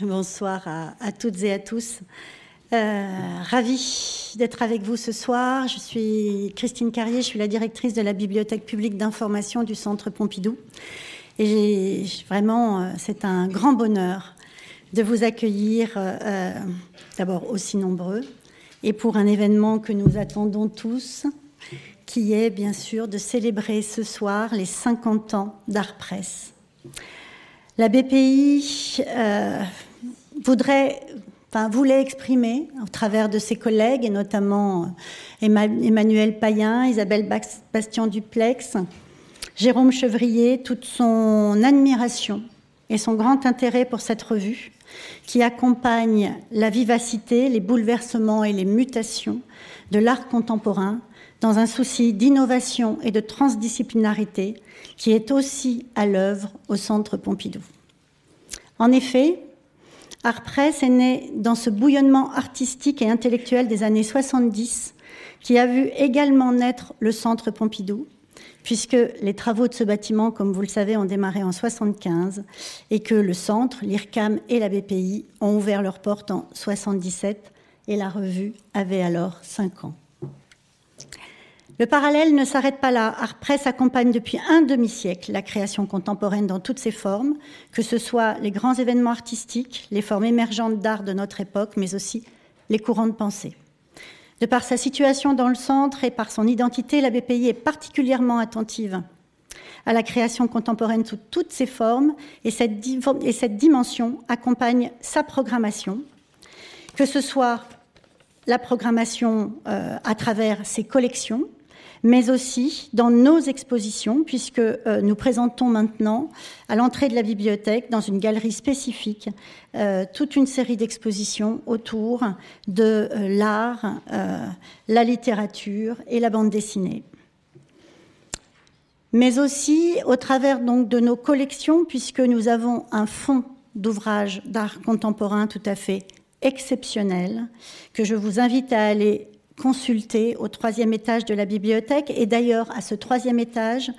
Bonsoir à, toutes et à tous. Euh, ravie d'être avec vous ce soir. Je suis Christine Carrier, je suis la directrice de la Bibliothèque publique d'information du Centre Pompidou. Et vraiment, euh, c'est un grand bonheur de vous accueillir euh, d'abord aussi nombreux et pour un événement que nous attendons tous, qui est bien sûr de célébrer ce soir les 50 ans d'Art Presse. La BPI euh, voudrait, enfin, voulait exprimer au travers de ses collègues, et notamment euh, Emmanuel Payen, Isabelle Bastien-Duplex, Jérôme Chevrier, toute son admiration et son grand intérêt pour cette revue qui accompagne la vivacité, les bouleversements et les mutations de l'art contemporain dans un souci d'innovation et de transdisciplinarité qui est aussi à l'œuvre au Centre Pompidou. En effet, Art Press est né dans ce bouillonnement artistique et intellectuel des années 70 qui a vu également naître le Centre Pompidou, puisque les travaux de ce bâtiment, comme vous le savez, ont démarré en 75 et que le centre, l'IRCAM et la BPI ont ouvert leurs portes en 77 et la revue avait alors 5 ans. Le parallèle ne s'arrête pas là. Art Press accompagne depuis un demi-siècle la création contemporaine dans toutes ses formes, que ce soit les grands événements artistiques, les formes émergentes d'art de notre époque, mais aussi les courants de pensée. De par sa situation dans le centre et par son identité, la BPI est particulièrement attentive à la création contemporaine sous toutes ses formes et cette, et cette dimension accompagne sa programmation, que ce soit la programmation euh, à travers ses collections, mais aussi dans nos expositions, puisque euh, nous présentons maintenant à l'entrée de la bibliothèque, dans une galerie spécifique, euh, toute une série d'expositions autour de euh, l'art, la littérature et la bande dessinée. Mais aussi au travers donc de nos collections, puisque nous avons un fonds d'ouvrages d'art contemporain tout à fait exceptionnel, que je vous invite à aller consulter au troisième étage de la bibliothèque. Et d'ailleurs, à ce troisième étage,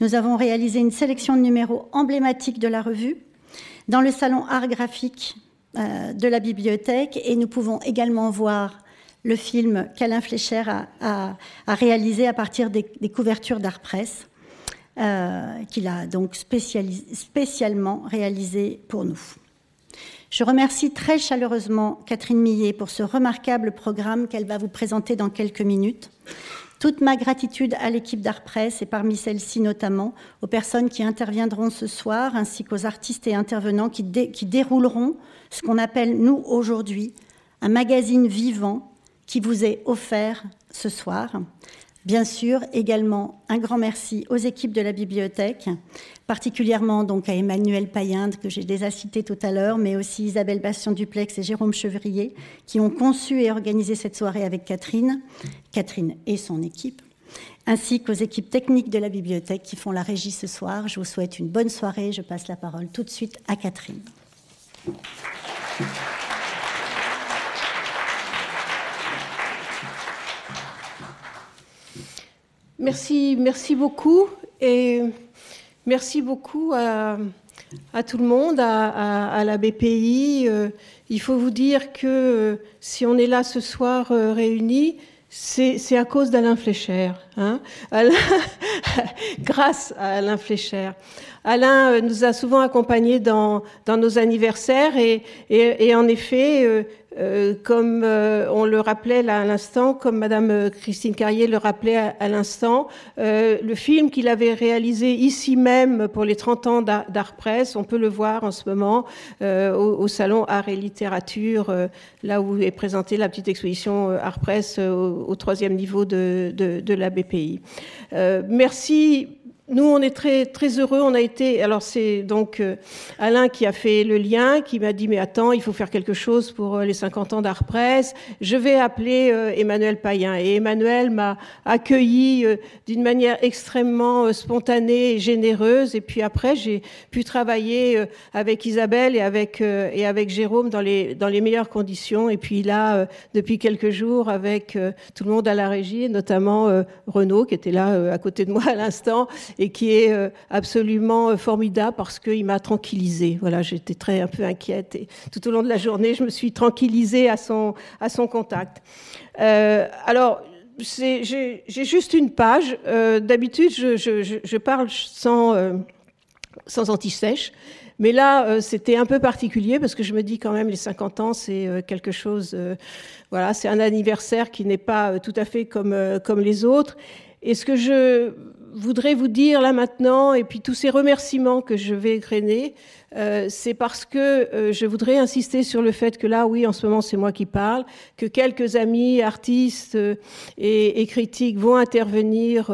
nous avons réalisé une sélection de numéros emblématiques de la revue dans le salon art graphique euh, de la bibliothèque. Et nous pouvons également voir le film qu'Alain Flécher a, réalisé à partir des, couvertures d'art presse, euh, qu'il a donc spécialement réalisé pour nous. Je remercie très chaleureusement Catherine Millet pour ce remarquable programme qu'elle va vous présenter dans quelques minutes. Toute ma gratitude à l'équipe d'Art Presse et parmi celles-ci notamment aux personnes qui interviendront ce soir ainsi qu'aux artistes et intervenants qui, qui dérouleront ce qu'on appelle nous aujourd'hui un magazine vivant qui vous est offert ce soir. Bien sûr, également un grand merci aux équipes de la bibliothèque, particulièrement donc à Emmanuel Payinde, que j'ai déjà cité tout à l'heure, mais aussi Isabelle Bastien-Duplex et Jérôme Chevrier, qui ont conçu et organisé cette soirée avec Catherine, Catherine et son équipe, ainsi qu'aux équipes techniques de la bibliothèque qui font la régie ce soir. Je vous souhaite une bonne soirée. Je passe la parole tout de suite à Catherine. Merci, merci beaucoup et merci beaucoup à, tout le monde, à, la BPI. Euh, il faut vous dire que euh, si on est là ce soir euh, réunis, c'est à cause d'Alain Flécher, hein grâce à Alain Flécher. Alain nous a souvent accompagnés dans, nos anniversaires et en effet, euh, comme euh, on le rappelait là à l'instant, comme Madame euh, Christine Carrier le rappelait à, l'instant, le film qu'il avait réalisé ici même pour les 30 ans d'Art Presse, on peut le voir en ce moment au, Salon Art et Littérature, là où est présentée la petite exposition Art Presse au, troisième niveau de, de, de la BPI. merci nous, on est très, très heureux. On a été. Alors, c'est donc euh, Alain qui a fait le lien, qui m'a dit Mais attends, il faut faire quelque chose pour euh, les 50 ans d'Art Presse. Je vais appeler euh, Emmanuel Payen. Et Emmanuel m'a accueilli d'une manière extrêmement spontanée et généreuse. Et puis après, j'ai pu travailler avec Isabelle et avec, et avec Jérôme dans les, dans les meilleures conditions. Et puis là, depuis quelques jours, avec tout le monde à la régie, notamment Renaud, qui était là à côté de moi à l'instant et qui est absolument formidable parce qu'il m'a tranquillisée. Voilà, j'étais très un peu inquiète et tout au long de la journée, je me suis tranquillisée à son, à son contact. alors, j'ai juste une page. D'habitude, je, parle sans, sans anti-sèche. Mais là, euh, c'était un peu particulier parce que je me dis quand même, les 50 ans, c'est euh, quelque chose, euh, voilà, c'est un anniversaire qui n'est pas tout à fait comme, comme les autres. Et ce que je voudrais vous dire là maintenant, et puis tous ces remerciements que je vais grainer, euh, c'est parce que euh, je voudrais insister sur le fait que là, oui, en ce moment, c'est moi qui parle, que quelques amis, artistes euh, et, critiques vont intervenir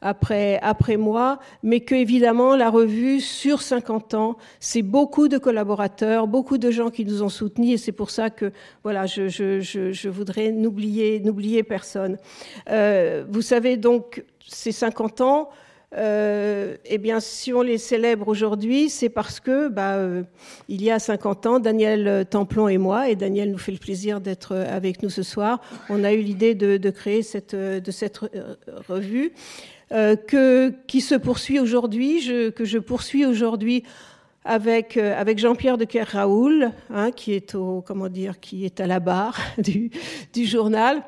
après, après moi, mais que évidemment, la revue sur 50 ans, c'est beaucoup de collaborateurs, beaucoup de gens qui nous ont soutenus, et c'est pour ça que, voilà, je, je, je, je voudrais n'oublier, n'oublier personne. vous savez donc, ces 50 ans, euh, eh bien, si on les célèbre aujourd'hui, c'est parce que, bah, euh, il y a 50 ans, Daniel Templon et moi, et Daniel nous fait le plaisir d'être avec nous ce soir, on a eu l'idée de, créer cette, de cette revue euh, que, qui se poursuit aujourd'hui, que je poursuis aujourd'hui avec, avec Jean-Pierre de Kerraoul, hein, qui est au, comment dire, qui est à la barre du, du journal.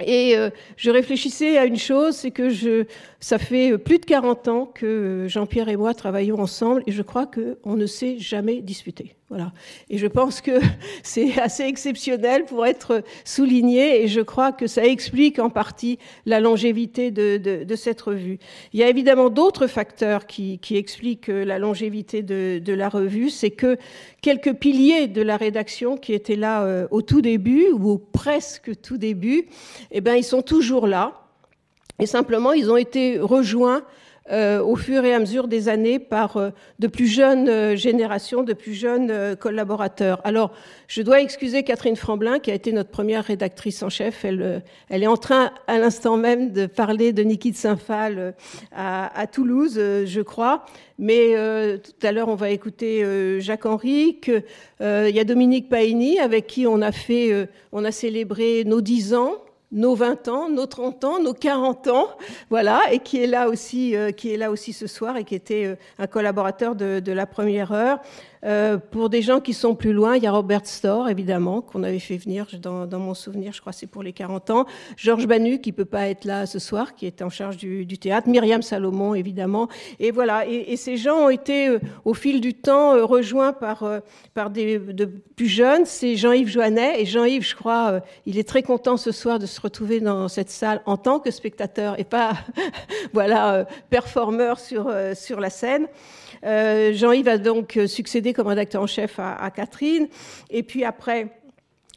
Et euh, je réfléchissais à une chose, c'est que je, ça fait plus de 40 ans que Jean-Pierre et moi travaillons ensemble et je crois qu'on ne s'est jamais disputé. Voilà. Et je pense que c'est assez exceptionnel pour être souligné et je crois que ça explique en partie la longévité de, cette revue. Il y a évidemment d'autres facteurs qui, expliquent la longévité de, la revue. C'est que quelques piliers de la rédaction qui étaient là euh, au tout début ou au presque tout début, eh ben, ils sont toujours là. Et simplement, ils ont été rejoints euh, au fur et à mesure des années par euh, de plus jeunes euh, générations, de plus jeunes collaborateurs. Alors, je dois excuser Catherine Franblin, qui a été notre première rédactrice en chef. Elle, elle est en train, à l'instant même, de parler de Niki de Saint-Phal à, à, Toulouse, je crois. Mais tout à l'heure, on va écouter Jacques Henrique. Il y a Dominique Paini, avec qui on a fait, on a célébré nos dix ans nos 20 ans, nos 30 ans, nos 40 ans, voilà, et qui est là aussi, euh, qui est là aussi ce soir et qui était euh, un collaborateur de, de la première heure. Euh, pour des gens qui sont plus loin, il y a Robert Storr, évidemment, qu'on avait fait venir dans, dans, mon souvenir, je crois c'est pour les 40 ans. Georges Banu, qui peut pas être là ce soir, qui est en charge du, du théâtre. Myriam Salomon, évidemment. Et voilà. Et, et ces gens ont été, euh, au fil du temps, euh, rejoints par, par des de plus jeunes. C'est Jean-Yves Joannet. Et Jean-Yves, je crois, il est très content ce soir de se retrouver dans cette salle en tant que spectateur et pas, voilà, performeur sur, sur la scène. Euh, Jean-Yves a donc succédé comme rédacteur en chef à, Catherine. Et puis après,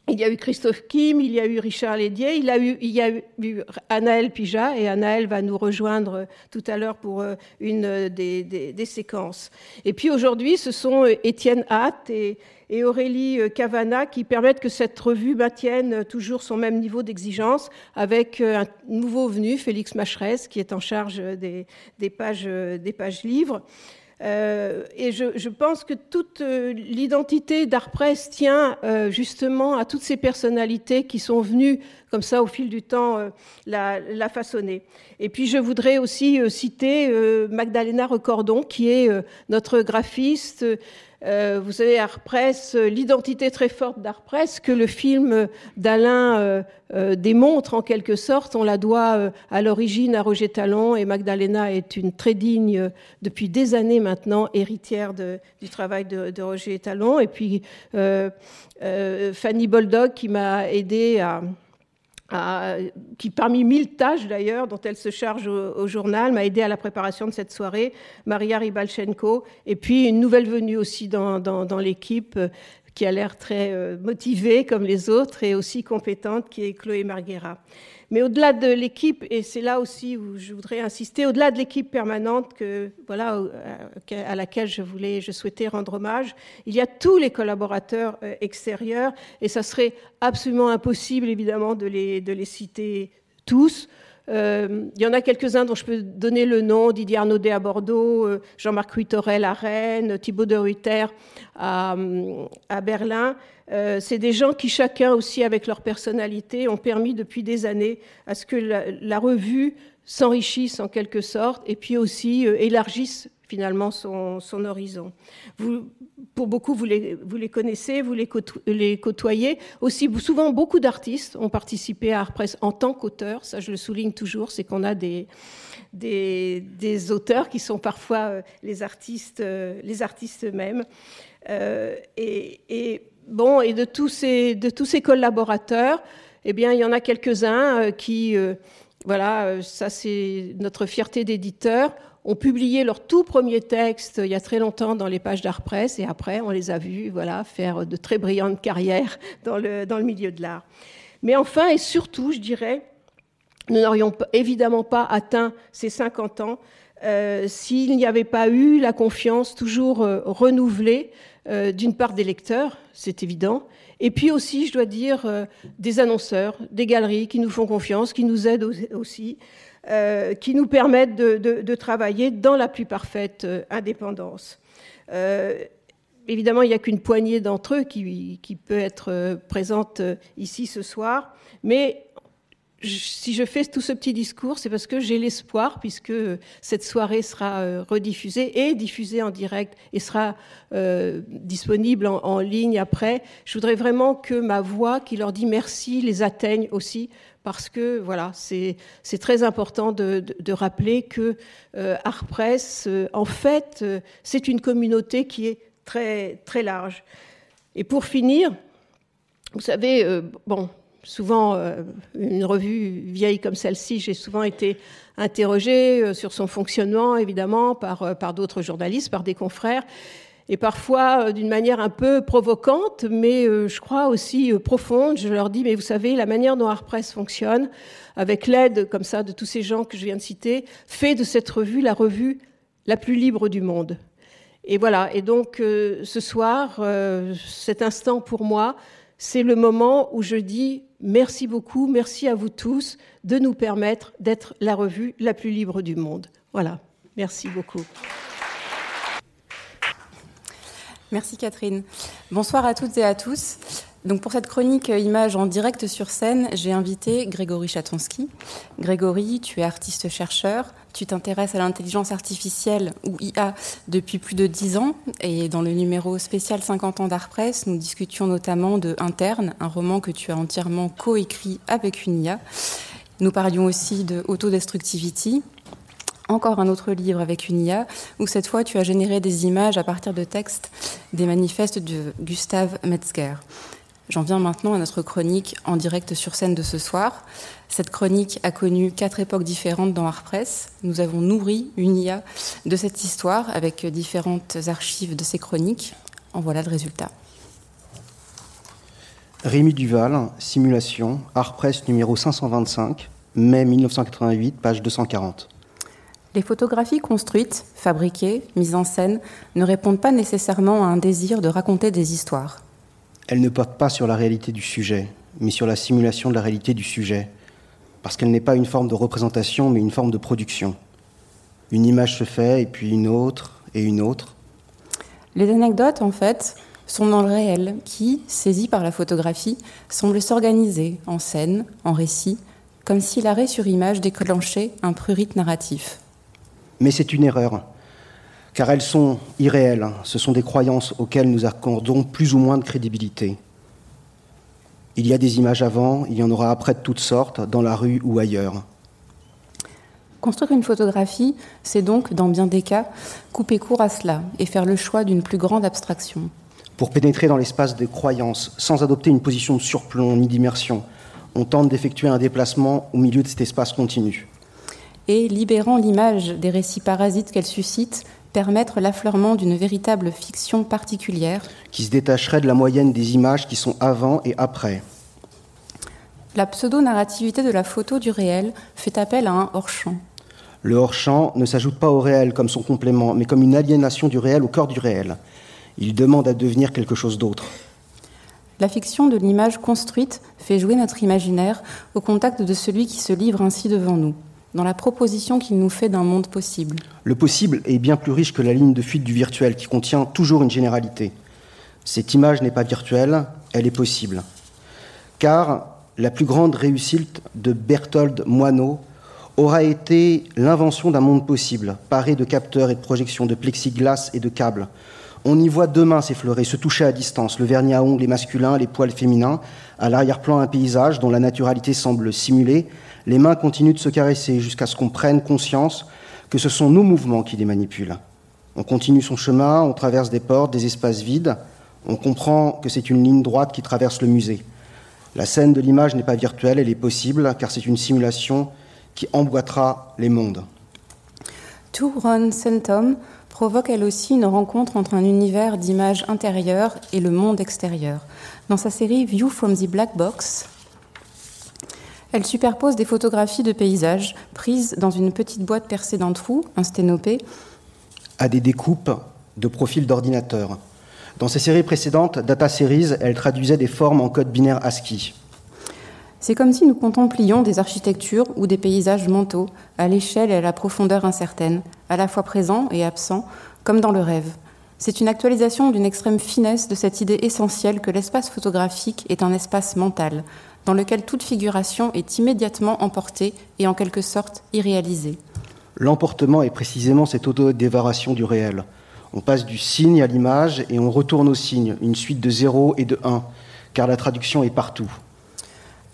il y a eu Christophe Kim, il y a eu Richard Lédier, il, y a eu Anaël Pija, et Anaël va nous rejoindre tout à l'heure pour euh, une des, séquences. Et puis aujourd'hui, ce sont euh, Étienne Hatt et, Aurélie Cavana qui permettent que cette revue maintienne toujours son même niveau d'exigence avec un nouveau venu, Félix Macheresse, qui est en charge des pages livres. Euh, et je, je, pense que toute euh, l'identité d'Artpress tient euh, justement à toutes ces personnalités qui sont venues comme ça au fil du temps euh, la, la, façonner. Et puis je voudrais aussi citer Magdalena Recordon qui est notre graphiste euh, vous savez, Artpress, l'identité très forte d'Artpress que le film d'Alain euh, euh, démontre en quelque sorte, on la doit à l'origine à Roger Talon et Magdalena est une très digne, depuis des années maintenant, héritière du travail de, Roger Talon. Et puis Fanny Boldock qui m'a aidé à qui parmi mille tâches d'ailleurs dont elle se charge au, journal m'a aidé à la préparation de cette soirée, Maria Ribalchenko, et puis une nouvelle venue aussi dans, dans, dans l'équipe euh, qui a l'air très euh, motivée comme les autres et aussi compétente, qui est Chloé Marguera. Mais au-delà de l'équipe, et c'est là aussi où je voudrais insister, au-delà de l'équipe permanente que, voilà, euh, à laquelle je voulais, je souhaitais rendre hommage, il y a tous les collaborateurs euh, extérieurs, et ça serait absolument impossible, évidemment, de les, de les citer tous. Euh, il y en a quelques-uns dont je peux donner le nom, Didier Arnaudet à Bordeaux, euh, Jean-Marc Huitorel à Rennes, Thibaut de Ruiter à, à Berlin. Euh, c'est des gens qui chacun aussi avec leur personnalité ont permis depuis des années à ce que la, revue s'enrichissent en quelque sorte et puis aussi élargissent finalement son, horizon. Pour beaucoup, vous les, connaissez, vous les, côtoyez. Aussi, souvent, beaucoup d'artistes ont participé à Art en tant qu'auteurs. Ça, je le souligne toujours, c'est qu'on a des, auteurs qui sont parfois euh, les artistes, euh, les artistes eux-mêmes. Euh, et, bon, et de tous ces, de tous ces collaborateurs, eh bien, il y en a quelques-uns qui, voilà, ça c'est notre fierté d'éditeur, ont publié leur tout premier texte il y a très longtemps dans les pages d'Art Presse et après on les a vus voilà, faire de très brillantes carrières dans le, dans le milieu de l'art. Mais enfin et surtout, je dirais, nous n'aurions évidemment pas atteint ces 50 ans euh, s'il n'y avait pas eu la confiance toujours euh, renouvelée euh, d'une part des lecteurs, c'est évident, et puis aussi, je dois dire, des annonceurs, des galeries qui nous font confiance, qui nous aident aussi, euh, qui nous permettent de, travailler dans la plus parfaite euh, indépendance. Euh, évidemment, il n'y a qu'une poignée d'entre eux qui, peut être présente ici ce soir, mais si je fais tout ce petit discours, c'est parce que j'ai l'espoir, puisque cette soirée sera rediffusée et diffusée en direct et sera disponible en, ligne après. Je voudrais vraiment que ma voix qui leur dit merci les atteigne aussi parce que voilà, c'est très important de, rappeler que euh, euh, en fait, euh, c'est une communauté qui est très, large. Et pour finir, vous savez, euh, bon, souvent, une revue vieille comme celle-ci, j'ai souvent été interrogée sur son fonctionnement, évidemment, par d'autres journalistes, par des confrères et parfois euh, d'une manière un peu provocante, mais euh, je crois aussi euh, profonde. Je leur dis, mais vous savez, la manière dont Artpress fonctionne, avec l'aide comme ça de tous ces gens que je viens de citer, fait de cette revue la revue la plus libre du monde. Et voilà, et donc ce soir, cet instant pour moi, c'est le moment où je dis merci beaucoup, merci à vous tous de nous permettre d'être la revue la plus libre du monde. Voilà, merci beaucoup. Merci Catherine. Bonsoir à toutes et à tous. Donc pour cette chronique euh, image en direct sur scène, j'ai invité Grégory Chatonsky. Grégory, tu es artiste-chercheur, tu t'intéresses à l'intelligence artificielle ou IA depuis plus de dix ans et dans le numéro spécial 50 ans d'Art Presse, nous discutions notamment de Interne, un roman que tu as entièrement coécrit avec une IA. Nous parlions aussi de Autodestructivity, encore un autre livre avec une IA, où cette fois tu as généré des images à partir de textes des manifestes de Gustave Metzger. J'en viens maintenant à notre chronique en direct sur scène de ce soir. Cette chronique a connu quatre époques différentes dans Art Press. Nous avons nourri une IA de cette histoire avec différentes archives de ces chroniques. En voilà le résultat. Rémi Duval, Simulation, Art Press numéro 525, mai 1988, page 240. Les photographies construites, fabriquées, mises en scène ne répondent pas nécessairement à un désir de raconter des histoires. Elles ne portent pas sur la réalité du sujet, mais sur la simulation de la réalité du sujet, parce qu'elle n'est pas une forme de représentation, mais une forme de production. Une image se fait, et puis une autre, et une autre. Les anecdotes, en fait, sont dans le réel, qui, saisi par la photographie, semble s'organiser en scène, en récit, comme si l'arrêt sur image déclenchait un prurit narratif. Mais c'est une erreur, car elles sont irréelles. Ce sont des croyances auxquelles nous accordons plus ou moins de crédibilité. Il y a des images avant, il y en aura après de toutes sortes, dans la rue ou ailleurs. Construire une photographie, c'est donc, dans bien des cas, couper court à cela et faire le choix d'une plus grande abstraction. Pour pénétrer dans l'espace des croyances, sans adopter une position de surplomb ni d'immersion, on tente d'effectuer un déplacement au milieu de cet espace continu et, libérant l'image des récits parasites qu'elle suscite, permettre l'affleurement d'une véritable fiction particulière. Qui se détacherait de la moyenne des images qui sont avant et après. La pseudo-narrativité de la photo du réel fait appel à un hors-champ. Le hors-champ ne s'ajoute pas au réel comme son complément, mais comme une aliénation du réel au corps du réel. Il demande à devenir quelque chose d'autre. La fiction de l'image construite fait jouer notre imaginaire au contact de celui qui se livre ainsi devant nous dans la proposition qu'il nous fait d'un monde possible. Le possible est bien plus riche que la ligne de fuite du virtuel qui contient toujours une généralité. Cette image n'est pas virtuelle, elle est possible. Car la plus grande réussite de Berthold Moineau aura été l'invention d'un monde possible, paré de capteurs et de projections, de plexiglas et de câbles. On y voit deux mains s'effleurer, se toucher à distance, le vernis à ongles est masculin, les poils féminins, à l'arrière-plan un paysage dont la naturalité semble simulée, les mains continuent de se caresser jusqu'à ce qu'on prenne conscience que ce sont nos mouvements qui les manipulent. On continue son chemin, on traverse des portes, des espaces vides, on comprend que c'est une ligne droite qui traverse le musée. La scène de l'image n'est pas virtuelle, elle est possible, car c'est une simulation qui emboîtera les mondes. To Run provoque elle aussi une rencontre entre un univers d'images intérieures et le monde extérieur. Dans sa série View from the Black Box, elle superpose des photographies de paysages prises dans une petite boîte percée d'un trou, un sténopé, à des découpes de profils d'ordinateur. Dans ses séries précédentes, Data Series, elle traduisait des formes en code binaire ASCII. C'est comme si nous contemplions des architectures ou des paysages mentaux, à l'échelle et à la profondeur incertaine, à la fois présents et absents, comme dans le rêve. C'est une actualisation d'une extrême finesse de cette idée essentielle que l'espace photographique est un espace mental, dans lequel toute figuration est immédiatement emportée et en quelque sorte irréalisée. L'emportement est précisément cette auto-dévaration du réel. On passe du signe à l'image et on retourne au signe, une suite de 0 et de 1, car la traduction est partout.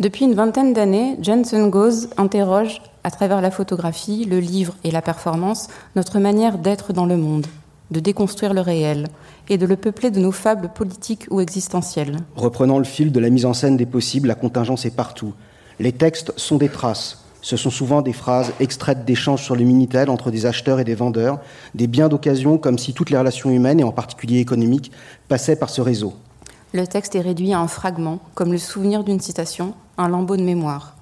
Depuis une vingtaine d'années, Jensen Goes interroge, à travers la photographie, le livre et la performance, notre manière d'être dans le monde, de déconstruire le réel et de le peupler de nos fables politiques ou existentielles. Reprenant le fil de la mise en scène des possibles, la contingence est partout. Les textes sont des traces. Ce sont souvent des phrases extraites d'échanges sur le Minitel entre des acheteurs et des vendeurs, des biens d'occasion comme si toutes les relations humaines, et en particulier économiques, passaient par ce réseau. Le texte est réduit à un fragment, comme le souvenir d'une citation, un lambeau de mémoire.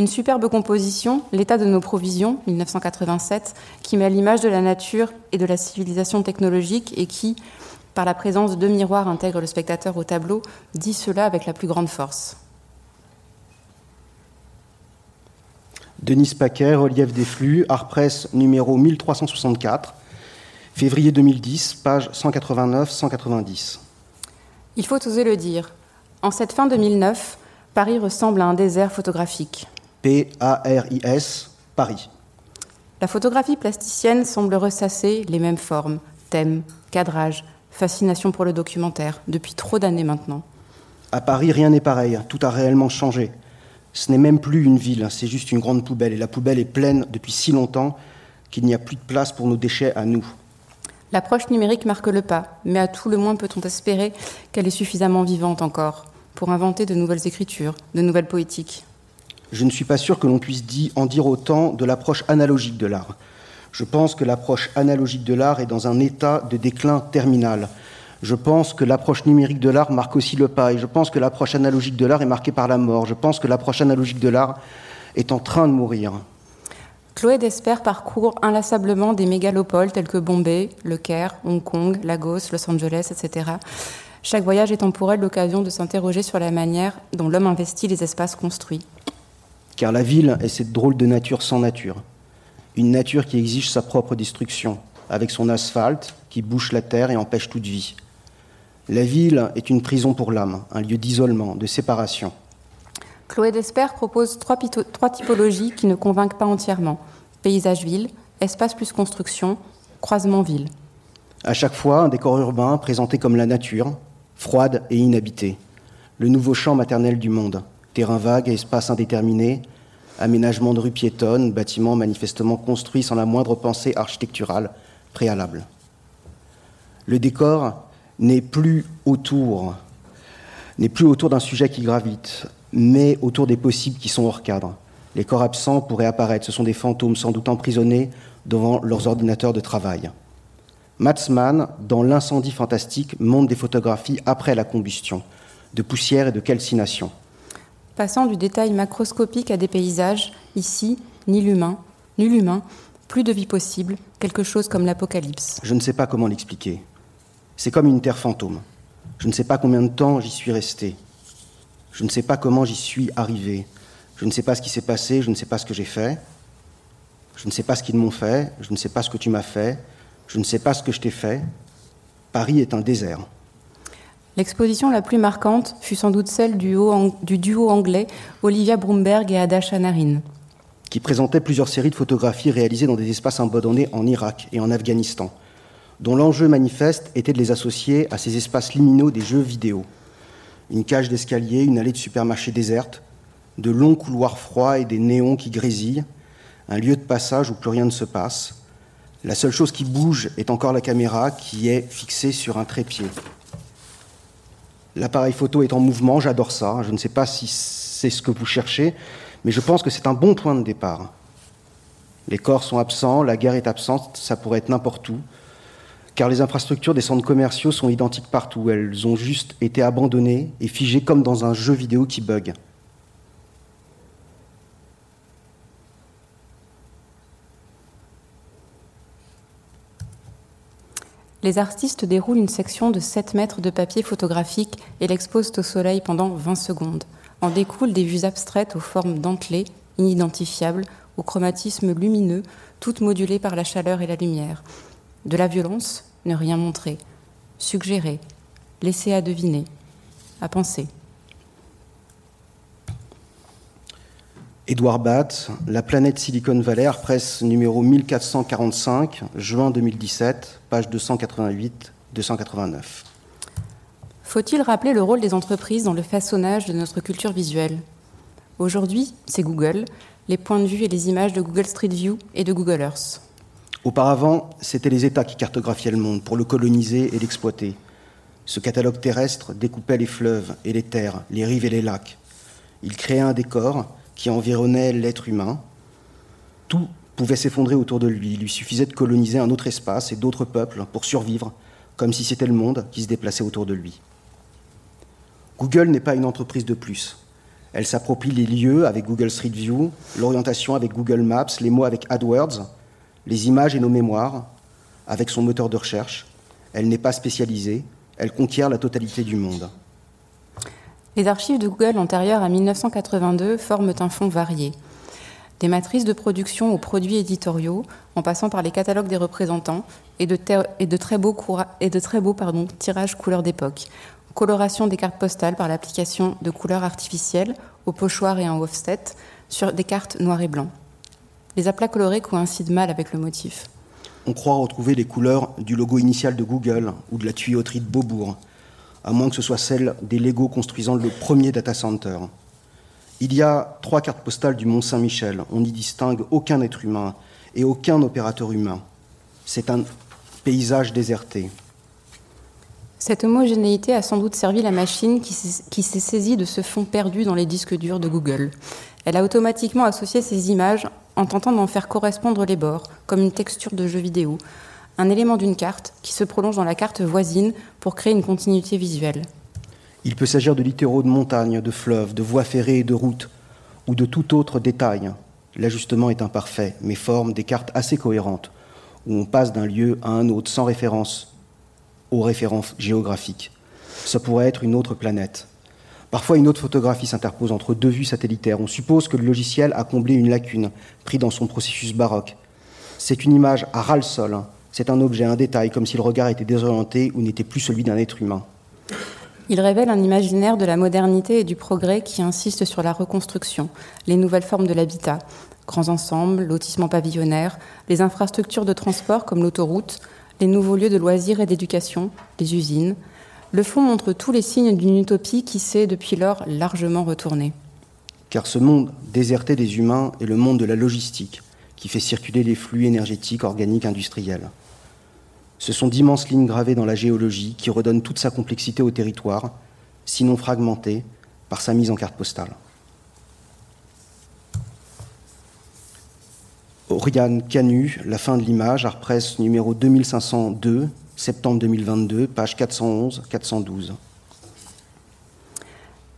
Une superbe composition, L'état de nos provisions, 1987, qui met à l'image de la nature et de la civilisation technologique et qui, par la présence de miroirs, intègre le spectateur au tableau, dit cela avec la plus grande force. Denis Paquet, Relief des flux, Art numéro 1364, février 2010, page 189-190. Il faut oser le dire. En cette fin 2009, Paris ressemble à un désert photographique. P-A-R-I-S, Paris. La photographie plasticienne semble ressasser les mêmes formes, thèmes, cadrage, fascination pour le documentaire, depuis trop d'années maintenant. À Paris, rien n'est pareil, tout a réellement changé. Ce n'est même plus une ville, c'est juste une grande poubelle, et la poubelle est pleine depuis si longtemps qu'il n'y a plus de place pour nos déchets à nous. L'approche numérique marque le pas, mais à tout le moins peut-on espérer qu'elle est suffisamment vivante encore pour inventer de nouvelles écritures, de nouvelles poétiques. Je ne suis pas sûr que l'on puisse en dire autant de l'approche analogique de l'art. Je pense que l'approche analogique de l'art est dans un état de déclin terminal. Je pense que l'approche numérique de l'art marque aussi le pas, et je pense que l'approche analogique de l'art est marquée par la mort. Je pense que l'approche analogique de l'art est en train de mourir. Chloé Desper parcourt inlassablement des mégalopoles telles que Bombay, Le Caire, Hong Kong, Lagos, Los Angeles, etc. Chaque voyage étant pour elle l'occasion de s'interroger sur la manière dont l'homme investit les espaces construits. Car la ville est cette drôle de nature sans nature. Une nature qui exige sa propre destruction, avec son asphalte qui bouche la terre et empêche toute vie. La ville est une prison pour l'âme, un lieu d'isolement, de séparation. Chloé Desper propose trois, typologies qui ne convainquent pas entièrement. Paysage-ville, espace plus construction, croisement-ville. À chaque fois, un décor urbain présenté comme la nature, froide et inhabitée. Le nouveau champ maternel du monde. Terrain vague et espace indéterminé, aménagement de rues piétonnes, bâtiments manifestement construits sans la moindre pensée architecturale préalable. Le décor n'est plus autour, n'est plus autour d'un sujet qui gravite, mais autour des possibles qui sont hors cadre. Les corps absents pourraient apparaître, ce sont des fantômes sans doute emprisonnés devant leurs ordinateurs de travail. Matzmann, dans L'incendie fantastique, montre des photographies après la combustion, de poussière et de calcination. Passant du détail macroscopique à des paysages, ici, ni l'humain, ni l'humain, plus de vie possible, quelque chose comme l'apocalypse. Je ne sais pas comment l'expliquer. C'est comme une terre fantôme. Je ne sais pas combien de temps j'y suis resté. Je ne sais pas comment j'y suis arrivé. Je ne sais pas ce qui s'est passé, je ne sais pas ce que j'ai fait. Je ne sais pas ce qu'ils m'ont fait, je ne sais pas ce que tu m'as fait, je ne sais pas ce que je t'ai fait. Paris est un désert. L'exposition la plus marquante fut sans doute celle du, duo anglais Olivia Bromberg et Ada Shanarin. qui présentait plusieurs séries de photographies réalisées dans des espaces abandonnés en Irak et en Afghanistan, dont l'enjeu manifeste était de les associer à ces espaces liminaux des jeux vidéo. Une cage d'escalier, une allée de supermarché déserte, de longs couloirs froids et des néons qui grésillent, un lieu de passage où plus rien ne se passe. La seule chose qui bouge est encore la caméra qui est fixée sur un trépied. L'appareil photo est en mouvement, j'adore ça. Je ne sais pas si c'est ce que vous cherchez, mais je pense que c'est un bon point de départ. Les corps sont absents, la guerre est absente, ça pourrait être n'importe où, car les infrastructures des centres commerciaux sont identiques partout. Elles ont juste été abandonnées et figées comme dans un jeu vidéo qui bug. Les artistes déroulent une section de 7 mètres de papier photographique et l'exposent au soleil pendant 20 secondes. En découlent des vues abstraites aux formes dentelées, inidentifiables, au chromatisme lumineux, toutes modulées par la chaleur et la lumière. De la violence, ne rien montrer. Suggérer, laisser à deviner, à penser. Édouard Batt, La planète Silicon Valley, presse numéro 1445, juin 2017, page 288-289. Faut-il rappeler le rôle des entreprises dans le façonnage de notre culture visuelle? Aujourd'hui, c'est Google, les points de vue et les images de Google Street View et de Google Earth. Auparavant, c'était les États qui cartographiaient le monde pour le coloniser et l'exploiter. Ce catalogue terrestre découpait les fleuves et les terres, les rives et les lacs. Il créait un décor qui environnait l'être humain. Tout pouvait s'effondrer autour de lui. Il lui suffisait de coloniser un autre espace et d'autres peuples pour survivre, comme si c'était le monde qui se déplaçait autour de lui. Google n'est pas une entreprise de plus. Elle s'approprie les lieux avec Google Street View, l'orientation avec Google Maps, les mots avec AdWords, les images et nos mémoires avec son moteur de recherche. Elle n'est pas spécialisée, elle conquiert la totalité du monde. Les archives de Google antérieures à 1982 forment un fond varié. Des matrices de production aux produits éditoriaux, en passant par les catalogues des représentants et de, très beaux, tirages couleurs d'époque. Coloration des cartes postales par l'application de couleurs artificielles au pochoir et en offset sur des cartes noires et blancs. Les aplats colorés coïncident mal avec le motif. On croit retrouver les couleurs du logo initial de Google ou de la tuyauterie de Beaubourg, à moins que ce soit celle des Lego construisant le premier data center. Il y a trois cartes postales du Mont Saint-Michel. On n'y distingue aucun être humain et aucun opérateur humain. C'est un paysage déserté. Cette homogénéité a sans doute servi la machine qui s'est saisie de ce fond perdu dans les disques durs de Google. Elle a automatiquement associé ces images en tentant d'en faire correspondre les bords, comme une texture de jeu vidéo, un élément d'une carte qui se prolonge dans la carte voisine pour créer une continuité visuelle. Il peut s'agir de littéraux de montagnes, de fleuves, de voies ferrées et de routes, ou de tout autre détail. L'ajustement est imparfait, mais forme des cartes assez cohérentes, où on passe d'un lieu à un autre sans référence aux références géographiques. Ça pourrait être une autre planète. Parfois, une autre photographie s'interpose entre deux vues satellitaires. On suppose que le logiciel a comblé une lacune, pris dans son processus baroque. C'est une image à ras le sol, c'est un objet, un détail, comme si le regard était désorienté ou n'était plus celui d'un être humain. Il révèle un imaginaire de la modernité et du progrès qui insiste sur la reconstruction, les nouvelles formes de l'habitat, grands ensembles, lotissement pavillonnaire, les infrastructures de transport comme l'autoroute, les nouveaux lieux de loisirs et d'éducation, les usines. Le fond montre tous les signes d'une utopie qui s'est depuis lors largement retournée. Car ce monde déserté des humains est le monde de la logistique, qui fait circuler les flux énergétiques, organiques, industriels. Ce sont d'immenses lignes gravées dans la géologie qui redonnent toute sa complexité au territoire, sinon fragmenté par sa mise en carte postale. Oriane Canu, La fin de l'image, Arpresse numéro 2502, septembre 2022, page 411-412.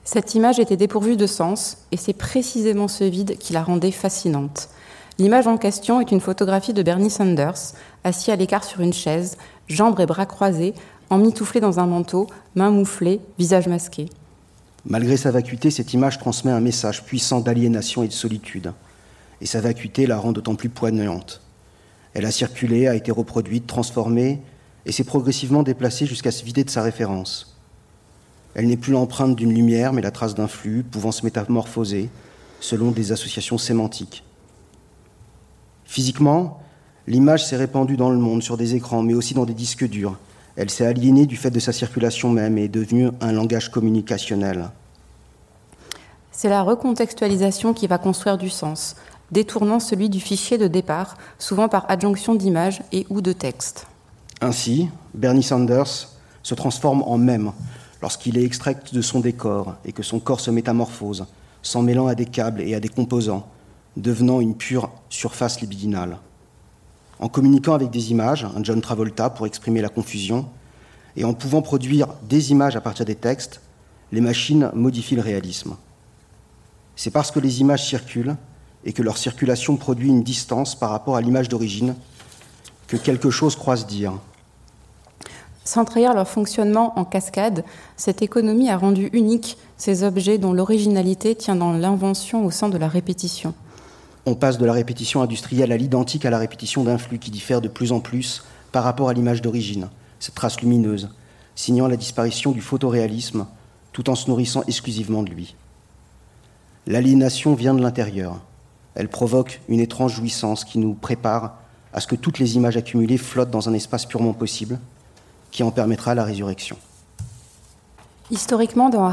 Cette image était dépourvue de sens, et c'est précisément ce vide qui la rendait fascinante. L'image en question est une photographie de Bernie Sanders, assis à l'écart sur une chaise, jambes et bras croisés, emmitouflé dans un manteau, mains mouflées, visage masqué. Malgré sa vacuité, cette image transmet un message puissant d'aliénation et de solitude. Et sa vacuité la rend d'autant plus poignante. Elle a circulé, a été reproduite, transformée, et s'est progressivement déplacée jusqu'à se vider de sa référence. Elle n'est plus l'empreinte d'une lumière, mais la trace d'un flux pouvant se métamorphoser selon des associations sémantiques. Physiquement, l'image s'est répandue dans le monde sur des écrans, mais aussi dans des disques durs. Elle s'est aliénée du fait de sa circulation même et est devenue un langage communicationnel. C'est la recontextualisation qui va construire du sens, détournant celui du fichier de départ, souvent par adjonction d'images et ou de texte. Ainsi, Bernie Sanders se transforme en même lorsqu'il est extrait de son décor et que son corps se métamorphose, s'en mêlant à des câbles et à des composants, devenant une pure surface libidinale. En communiquant avec des images, un John Travolta pour exprimer la confusion, et en pouvant produire des images à partir des textes, les machines modifient le réalisme. C'est parce que les images circulent et que leur circulation produit une distance par rapport à l'image d'origine que quelque chose croise dire. Sans trahir leur fonctionnement en cascade, cette économie a rendu unique ces objets dont l'originalité tient dans l'invention au sein de la répétition. On passe de la répétition industrielle à l'identique à la répétition d'un flux qui diffère de plus en plus par rapport à l'image d'origine, cette trace lumineuse, signant la disparition du photoréalisme tout en se nourrissant exclusivement de lui. L'aliénation vient de l'intérieur. Elle provoque une étrange jouissance qui nous prépare à ce que toutes les images accumulées flottent dans un espace purement possible, qui en permettra la résurrection. Historiquement, dans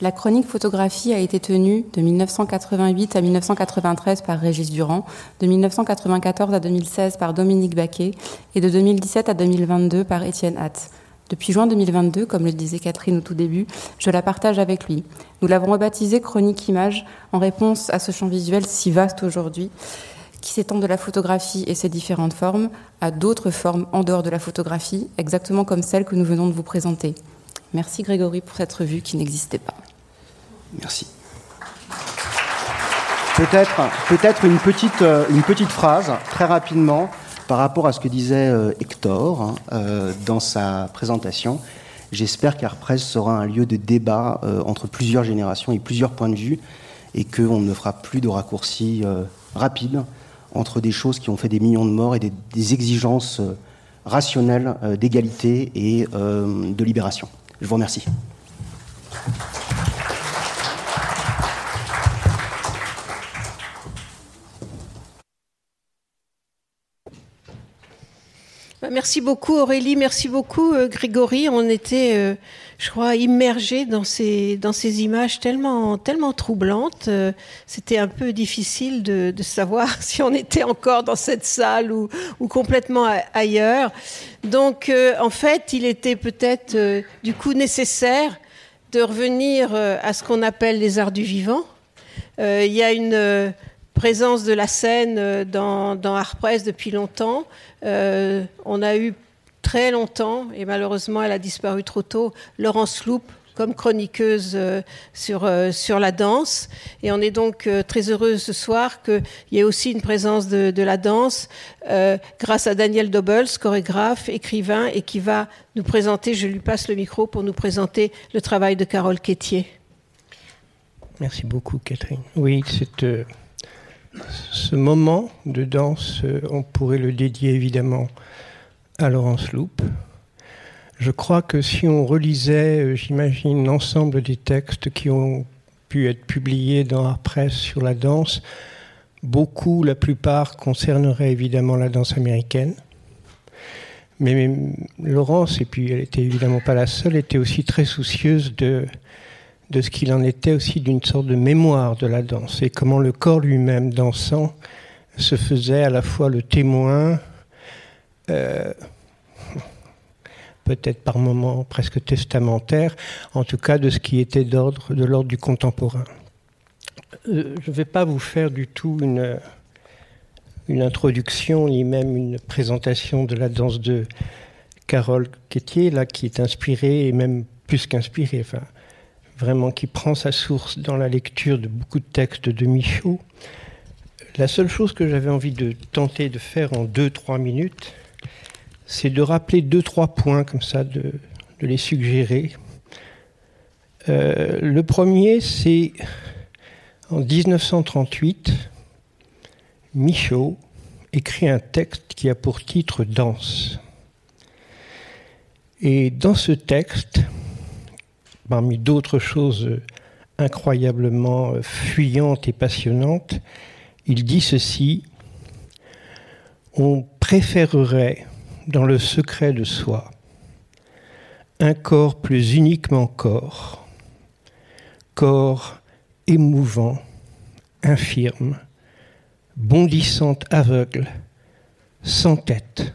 la chronique photographie a été tenue de 1988 à 1993 par Régis Durand, de 1994 à 2016 par Dominique Baquet et de 2017 à 2022 par Étienne Hatt. Depuis juin 2022, comme le disait Catherine au tout début, je la partage avec lui. Nous l'avons rebaptisée Chronique Image en réponse à ce champ visuel si vaste aujourd'hui qui s'étend de la photographie et ses différentes formes à d'autres formes en dehors de la photographie, exactement comme celle que nous venons de vous présenter. Merci Grégory pour cette revue qui n'existait pas. Merci. Peut-être peut une, petite, euh, une petite phrase, très rapidement, par rapport à ce que disait euh, Hector hein, euh, dans sa présentation. J'espère qu'Arpresse sera un lieu de débat entre plusieurs générations et plusieurs points de vue, et qu'on ne fera plus de raccourcis rapides entre des choses qui ont fait des millions de morts et des, exigences rationnelles d'égalité et de libération. Je vous remercie. Bah, merci beaucoup Aurélie, merci beaucoup Grégory. On était je crois, immergé dans ces, dans ces images tellement, tellement troublantes. Euh, c'était un peu difficile de, savoir si on était encore dans cette salle ou, ou complètement ailleurs. Donc, euh, en fait, il était peut-être euh, du coup nécessaire de revenir à ce qu'on appelle les arts du vivant. il y a une présence de la scène dans, dans Art Press depuis longtemps. on a eu très longtemps, et malheureusement elle a disparu trop tôt, Laurence Loup comme chroniqueuse euh, sur, euh, sur la danse. Et on est donc euh, très heureuse ce soir qu'il y ait aussi une présence de, la danse grâce à Daniel Dobbels, chorégraphe, écrivain, et qui va nous présenter, je lui passe le micro pour nous présenter le travail de Carole Quétier. Merci beaucoup Catherine. Oui, c'est ce moment de danse, on pourrait le dédier évidemment à Laurence Loupe. Je crois que si on relisait, euh, j'imagine, l'ensemble des textes qui ont pu être publiés dans la presse sur la danse, beaucoup, la plupart, concerneraient évidemment la danse américaine. Mais, Laurence, et puis elle était évidemment pas la seule, était aussi très soucieuse de, de ce qu'il en était aussi d'une sorte de mémoire de la danse et comment le corps lui-même dansant se faisait à la fois le témoin, peut-être par moments presque testamentaire, en tout cas de ce qui était d'ordre, de l'ordre du contemporain. Euh, je ne vais pas vous faire du tout une, une introduction ni même une présentation de la danse de Carole Quétier, là, qui est inspirée et même plus qu'inspirée, enfin, vraiment qui prend sa source dans la lecture de beaucoup de textes de Michaud. La seule chose que j'avais envie de tenter de faire en deux, trois minutes, c'est de rappeler deux, trois points comme ça, de, les suggérer. Euh, le premier, c'est en 1938, Michaud écrit un texte qui a pour titre Danse. Et dans ce texte, parmi d'autres choses incroyablement fuyantes et passionnantes, il dit ceci on préférerait, dans le secret de soi, un corps plus uniquement corps, corps émouvant, infirme, bondissant aveugle, sans tête.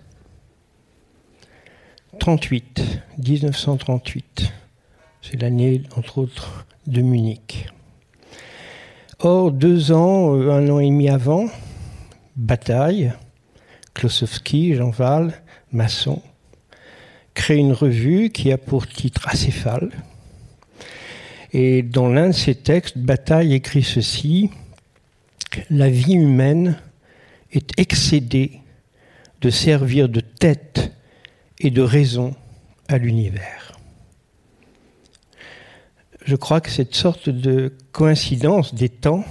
38, 1938, c'est l'année, entre autres, de Munich. Or, deux ans, euh, un an et demi avant, bataille, Klosowski, Jean Val, Masson, crée une revue qui a pour titre Acéphale. Et dans l'un de ses textes, Bataille écrit ceci La vie humaine est excédée de servir de tête et de raison à l'univers. Je crois que cette sorte de coïncidence des temps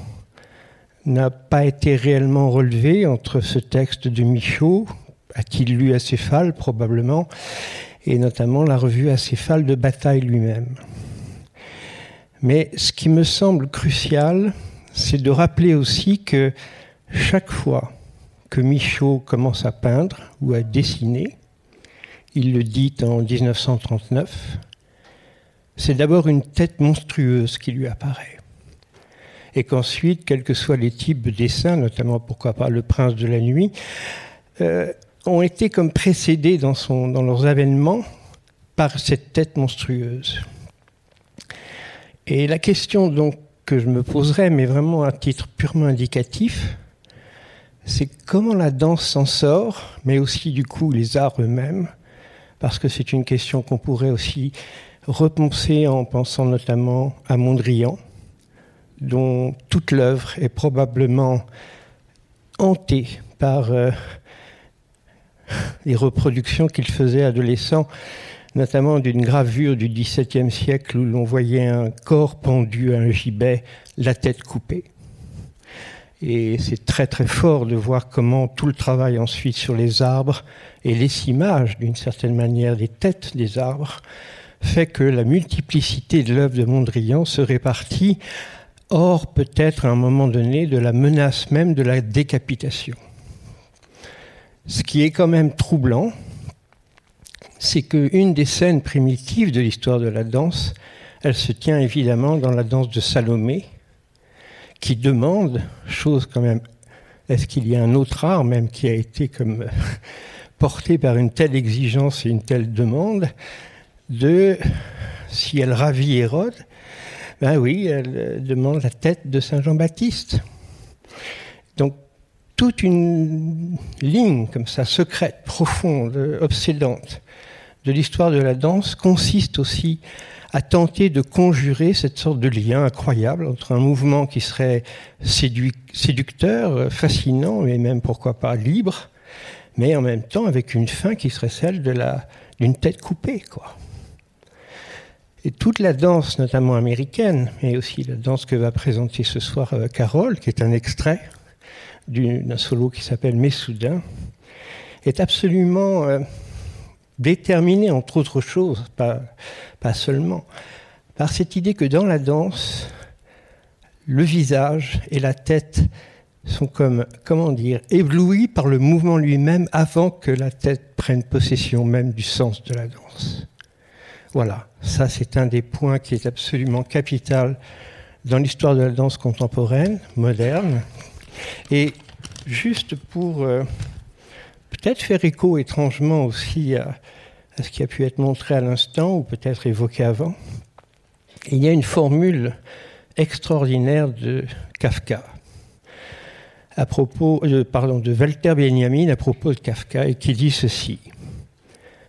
n'a pas été réellement relevée entre ce texte de Michaud, a-t-il lu Acéphale probablement, et notamment la revue Acéphale de Bataille lui-même. Mais ce qui me semble crucial, c'est de rappeler aussi que chaque fois que Michaud commence à peindre ou à dessiner, il le dit en 1939, c'est d'abord une tête monstrueuse qui lui apparaît. Et qu'ensuite, quels que soient les types de dessins, notamment pourquoi pas le prince de la nuit, euh, ont été comme précédés dans, son, dans leurs avènements par cette tête monstrueuse. Et la question donc que je me poserais, mais vraiment à titre purement indicatif, c'est comment la danse s'en sort, mais aussi du coup les arts eux-mêmes, parce que c'est une question qu'on pourrait aussi repenser en pensant notamment à Mondrian, dont toute l'œuvre est probablement hantée par euh, les reproductions qu'il faisait adolescent, notamment d'une gravure du XVIIe siècle où l'on voyait un corps pendu à un gibet, la tête coupée. Et c'est très très fort de voir comment tout le travail ensuite sur les arbres et les images d'une certaine manière des têtes des arbres fait que la multiplicité de l'œuvre de Mondrian se répartit hors peut-être à un moment donné de la menace même de la décapitation. Ce qui est quand même troublant, c'est qu'une des scènes primitives de l'histoire de la danse, elle se tient évidemment dans la danse de Salomé, qui demande, chose quand même, est-ce qu'il y a un autre art même qui a été comme porté par une telle exigence et une telle demande, de, si elle ravit Hérode, ben oui, elle demande la tête de Saint Jean-Baptiste. Toute une ligne comme ça, secrète, profonde, obsédante de l'histoire de la danse consiste aussi à tenter de conjurer cette sorte de lien incroyable entre un mouvement qui serait séducteur, fascinant, et même pourquoi pas libre, mais en même temps avec une fin qui serait celle d'une tête coupée. Quoi. Et toute la danse, notamment américaine, mais aussi la danse que va présenter ce soir euh, Carole, qui est un extrait, d'un solo qui s'appelle Soudains, est absolument euh, déterminé, entre autres choses, pas, pas seulement, par cette idée que dans la danse, le visage et la tête sont comme, comment dire, éblouis par le mouvement lui-même avant que la tête prenne possession même du sens de la danse. Voilà, ça c'est un des points qui est absolument capital dans l'histoire de la danse contemporaine, moderne, et juste pour euh, peut-être faire écho étrangement aussi à, ce qui a pu être montré à l'instant ou peut-être évoqué avant, il y a une formule extraordinaire de Kafka. À propos, de, pardon, de Walter Benjamin à propos de Kafka et qui dit ceci.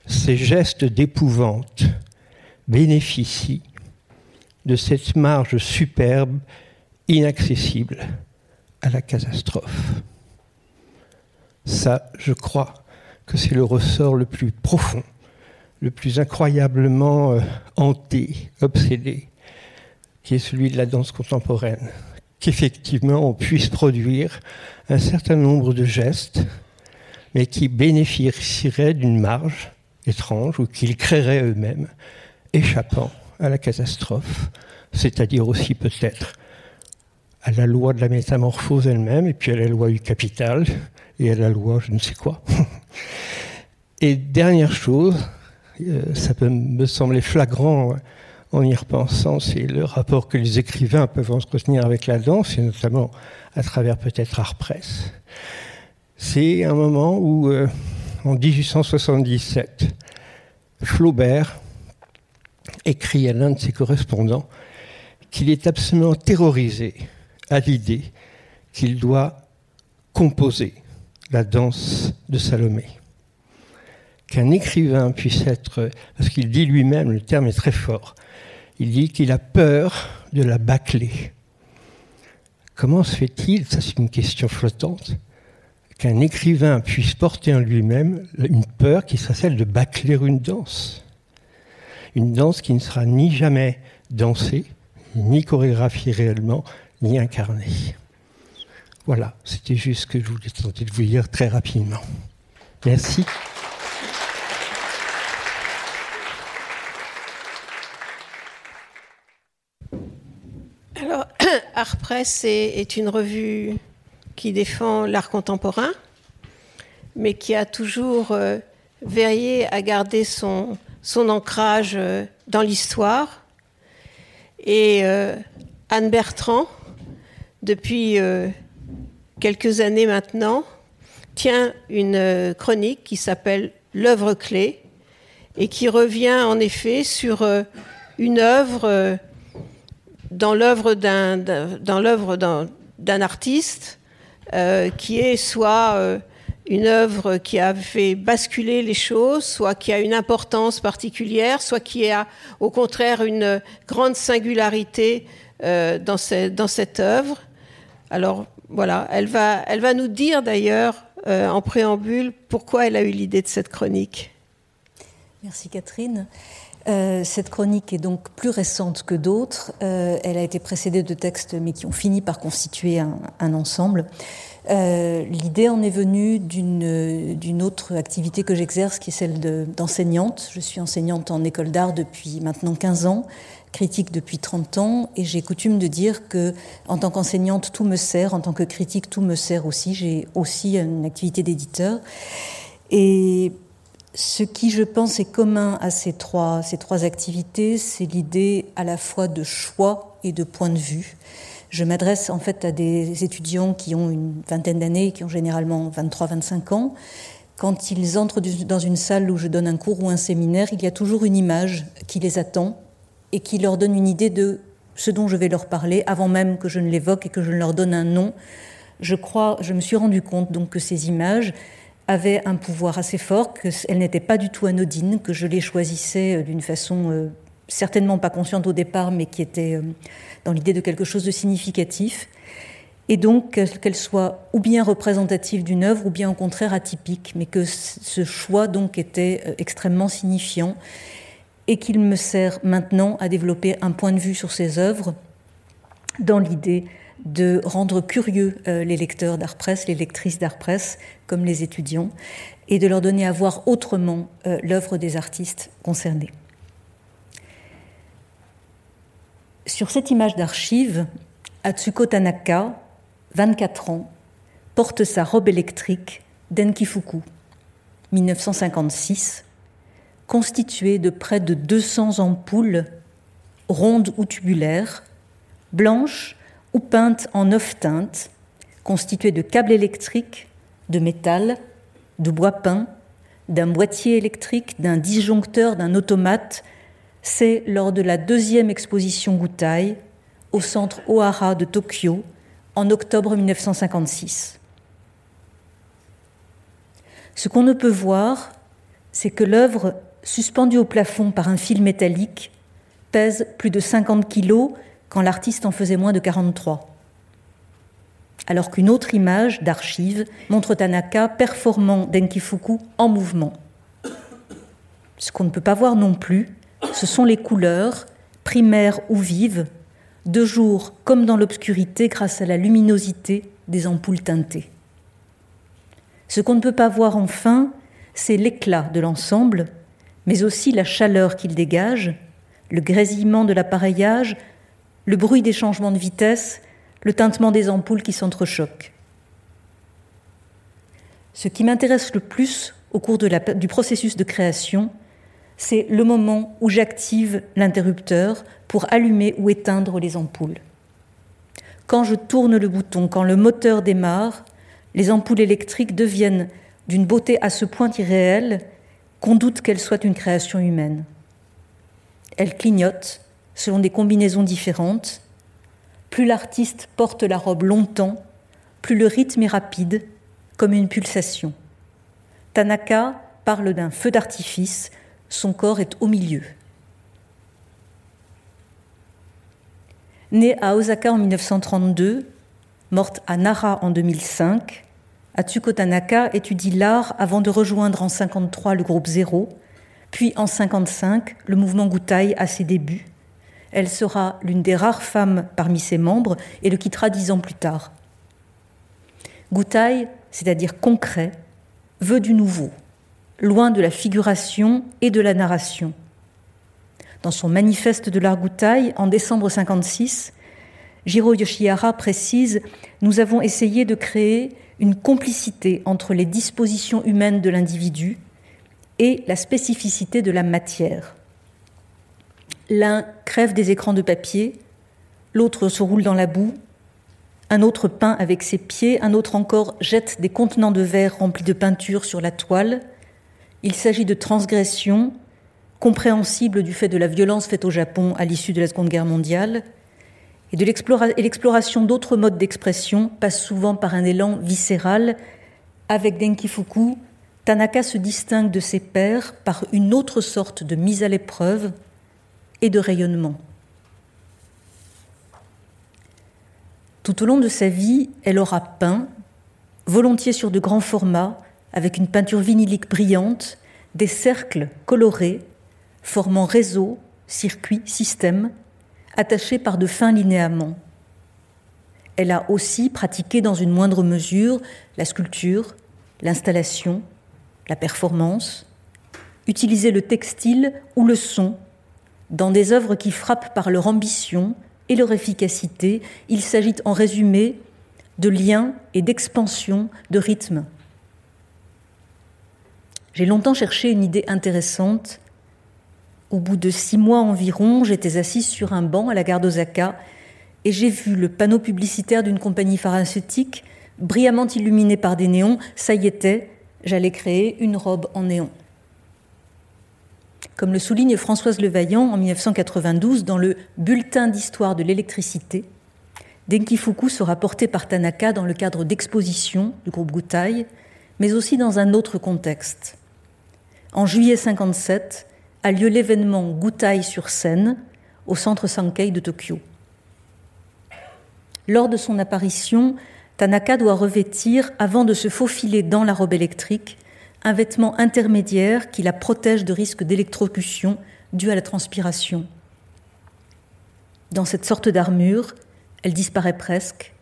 Ces gestes d'épouvante bénéficient de cette marge superbe, inaccessible à la catastrophe. Ça, je crois que c'est le ressort le plus profond, le plus incroyablement euh, hanté, obsédé, qui est celui de la danse contemporaine. Qu'effectivement, on puisse produire un certain nombre de gestes, mais qui bénéficieraient d'une marge étrange ou qu'ils créeraient eux-mêmes, échappant à la catastrophe, c'est-à-dire aussi peut-être à la loi de la métamorphose elle-même, et puis à la loi du capital, et à la loi je ne sais quoi. Et dernière chose, euh, ça peut me sembler flagrant en y repensant, c'est le rapport que les écrivains peuvent entretenir avec la danse, et notamment à travers peut-être Art. C'est un moment où, euh, en 1877, Flaubert écrit à l'un de ses correspondants qu'il est absolument terrorisé à l'idée qu'il doit composer la danse de Salomé. Qu'un écrivain puisse être, parce qu'il dit lui-même, le terme est très fort, il dit qu'il a peur de la bâcler. Comment se fait-il, ça c'est une question flottante, qu'un écrivain puisse porter en lui-même une peur qui sera celle de bâcler une danse? Une danse qui ne sera ni jamais dansée, ni chorégraphiée réellement, ni incarnée. Voilà, c'était juste ce que je voulais tenter de vous dire très rapidement. Merci. Alors, Art Press est, une revue qui défend l'art contemporain, mais qui a toujours euh, veillé à garder son, son ancrage euh, dans l'histoire. Et euh, Anne Bertrand, depuis quelques années maintenant, tient une chronique qui s'appelle L'œuvre clé et qui revient en effet sur une œuvre dans l'œuvre d'un, artiste euh, qui est soit euh, une œuvre qui a fait basculer les choses, soit qui a une importance particulière, soit qui a au contraire une grande singularité euh, dans, cette œuvre. Alors voilà, elle va, elle nous dire d'ailleurs en préambule pourquoi elle a eu l'idée de cette chronique. Merci Catherine. Euh, cette chronique est donc plus récente que d'autres. Euh, elle a été précédée de textes, mais qui ont fini par constituer un, ensemble. Euh, l'idée en est venue d'une autre activité que j'exerce, qui est celle d'enseignante. Je suis enseignante en école d'art depuis maintenant 15 ans, critique depuis 30 ans, et j'ai coutume de dire que, en tant qu'enseignante, tout me sert, en tant que critique, tout me sert aussi. J'ai aussi une activité d'éditeur. Et ce qui, je pense, est commun à ces trois, ces trois activités, c'est l'idée à la fois de choix et de point de vue. Je m'adresse en fait à des étudiants qui ont une vingtaine d'années, qui ont généralement 23-25 ans. Quand ils entrent dans une salle où je donne un cours ou un séminaire, il y a toujours une image qui les attend et qui leur donne une idée de ce dont je vais leur parler avant même que je ne l'évoque et que je ne leur donne un nom. Je crois, je me suis rendu compte donc que ces images, avait un pouvoir assez fort, qu'elle n'était pas du tout anodine, que je les choisissais euh, d'une façon euh, certainement pas consciente au départ, mais qui était euh, dans l'idée de quelque chose de significatif. Et donc qu'elle soit ou bien représentative d'une œuvre, ou bien au contraire atypique, mais que ce choix donc était extrêmement signifiant et qu'il me sert maintenant à développer un point de vue sur ces œuvres dans l'idée de rendre curieux euh, les lecteurs d'art presse, les lectrices d'art presse, comme les étudiants, et de leur donner à voir autrement euh, l'œuvre des artistes concernés. Sur cette image d'archive, Atsuko Tanaka, 24 ans, porte sa robe électrique d'Enkifuku, 1956, constituée de près de 200 ampoules rondes ou tubulaires, blanches ou peintes en neuf teintes, constituées de câbles électriques, de métal, de bois peint, d'un boîtier électrique, d'un disjoncteur, d'un automate. C'est lors de la deuxième exposition Gutai au centre Ohara de Tokyo en octobre 1956. Ce qu'on ne peut voir, c'est que l'œuvre, suspendue au plafond par un fil métallique, pèse plus de 50 kilos quand l'artiste en faisait moins de 43. Alors qu'une autre image d'archive montre Tanaka performant Denkifuku en mouvement. Ce qu'on ne peut pas voir non plus, ce sont les couleurs, primaires ou vives, de jour comme dans l'obscurité grâce à la luminosité des ampoules teintées. Ce qu'on ne peut pas voir enfin, c'est l'éclat de l'ensemble, mais aussi la chaleur qu'il dégage, le grésillement de l'appareillage, le bruit des changements de vitesse, le tintement des ampoules qui s'entrechoquent. Ce qui m'intéresse le plus au cours du processus de création, c'est le moment où j'active l'interrupteur pour allumer ou éteindre les ampoules. Quand je tourne le bouton, quand le moteur démarre, les ampoules électriques deviennent d'une beauté à ce point irréelle qu'on doute qu'elles soient une création humaine. Elles clignotent selon des combinaisons différentes. Plus l'artiste porte la robe longtemps, plus le rythme est rapide, comme une pulsation. Tanaka parle d'un feu d'artifice, son corps est au milieu. Née à Osaka en 1932, morte à Nara en 2005, Atsuko Tanaka étudie l'art avant de rejoindre en 1953 le groupe Zéro, puis en 1955 le mouvement Gutai à ses débuts. Elle sera l'une des rares femmes parmi ses membres et le quittera dix ans plus tard. Gutai, c'est-à-dire concret, veut du nouveau, loin de la figuration et de la narration. Dans son manifeste de l'art Gutai, en décembre 1956, Jiro Yoshihara précise Nous avons essayé de créer une complicité entre les dispositions humaines de l'individu et la spécificité de la matière. L'un crève des écrans de papier, l'autre se roule dans la boue, un autre peint avec ses pieds, un autre encore jette des contenants de verre remplis de peinture sur la toile. Il s'agit de transgressions compréhensibles du fait de la violence faite au Japon à l'issue de la Seconde Guerre mondiale, et l'exploration d'autres modes d'expression passe souvent par un élan viscéral. Avec Denki Fuku, Tanaka se distingue de ses pairs par une autre sorte de mise à l'épreuve et de rayonnement. Tout au long de sa vie, elle aura peint, volontiers sur de grands formats, avec une peinture vinylique brillante, des cercles colorés, formant réseaux, circuits, systèmes, attachés par de fins linéaments. Elle a aussi pratiqué dans une moindre mesure la sculpture, l'installation, la performance, utilisé le textile ou le son dans des œuvres qui frappent par leur ambition et leur efficacité. Il s'agit en résumé de liens et d'expansion de rythme. J'ai longtemps cherché une idée intéressante au bout de six mois environ, j'étais assise sur un banc à la gare d'Osaka et j'ai vu le panneau publicitaire d'une compagnie pharmaceutique brillamment illuminé par des néons. Ça y était, j'allais créer une robe en néon. Comme le souligne Françoise Levaillant en 1992 dans le Bulletin d'histoire de l'électricité, Denki Fuku sera porté par Tanaka dans le cadre d'expositions du groupe Gutai, mais aussi dans un autre contexte. En juillet 57, a lieu l'événement Gutai sur scène au centre Sankei de Tokyo. Lors de son apparition, Tanaka doit revêtir, avant de se faufiler dans la robe électrique, un vêtement intermédiaire qui la protège de risques d'électrocution dû à la transpiration. Dans cette sorte d'armure, elle disparaît presque.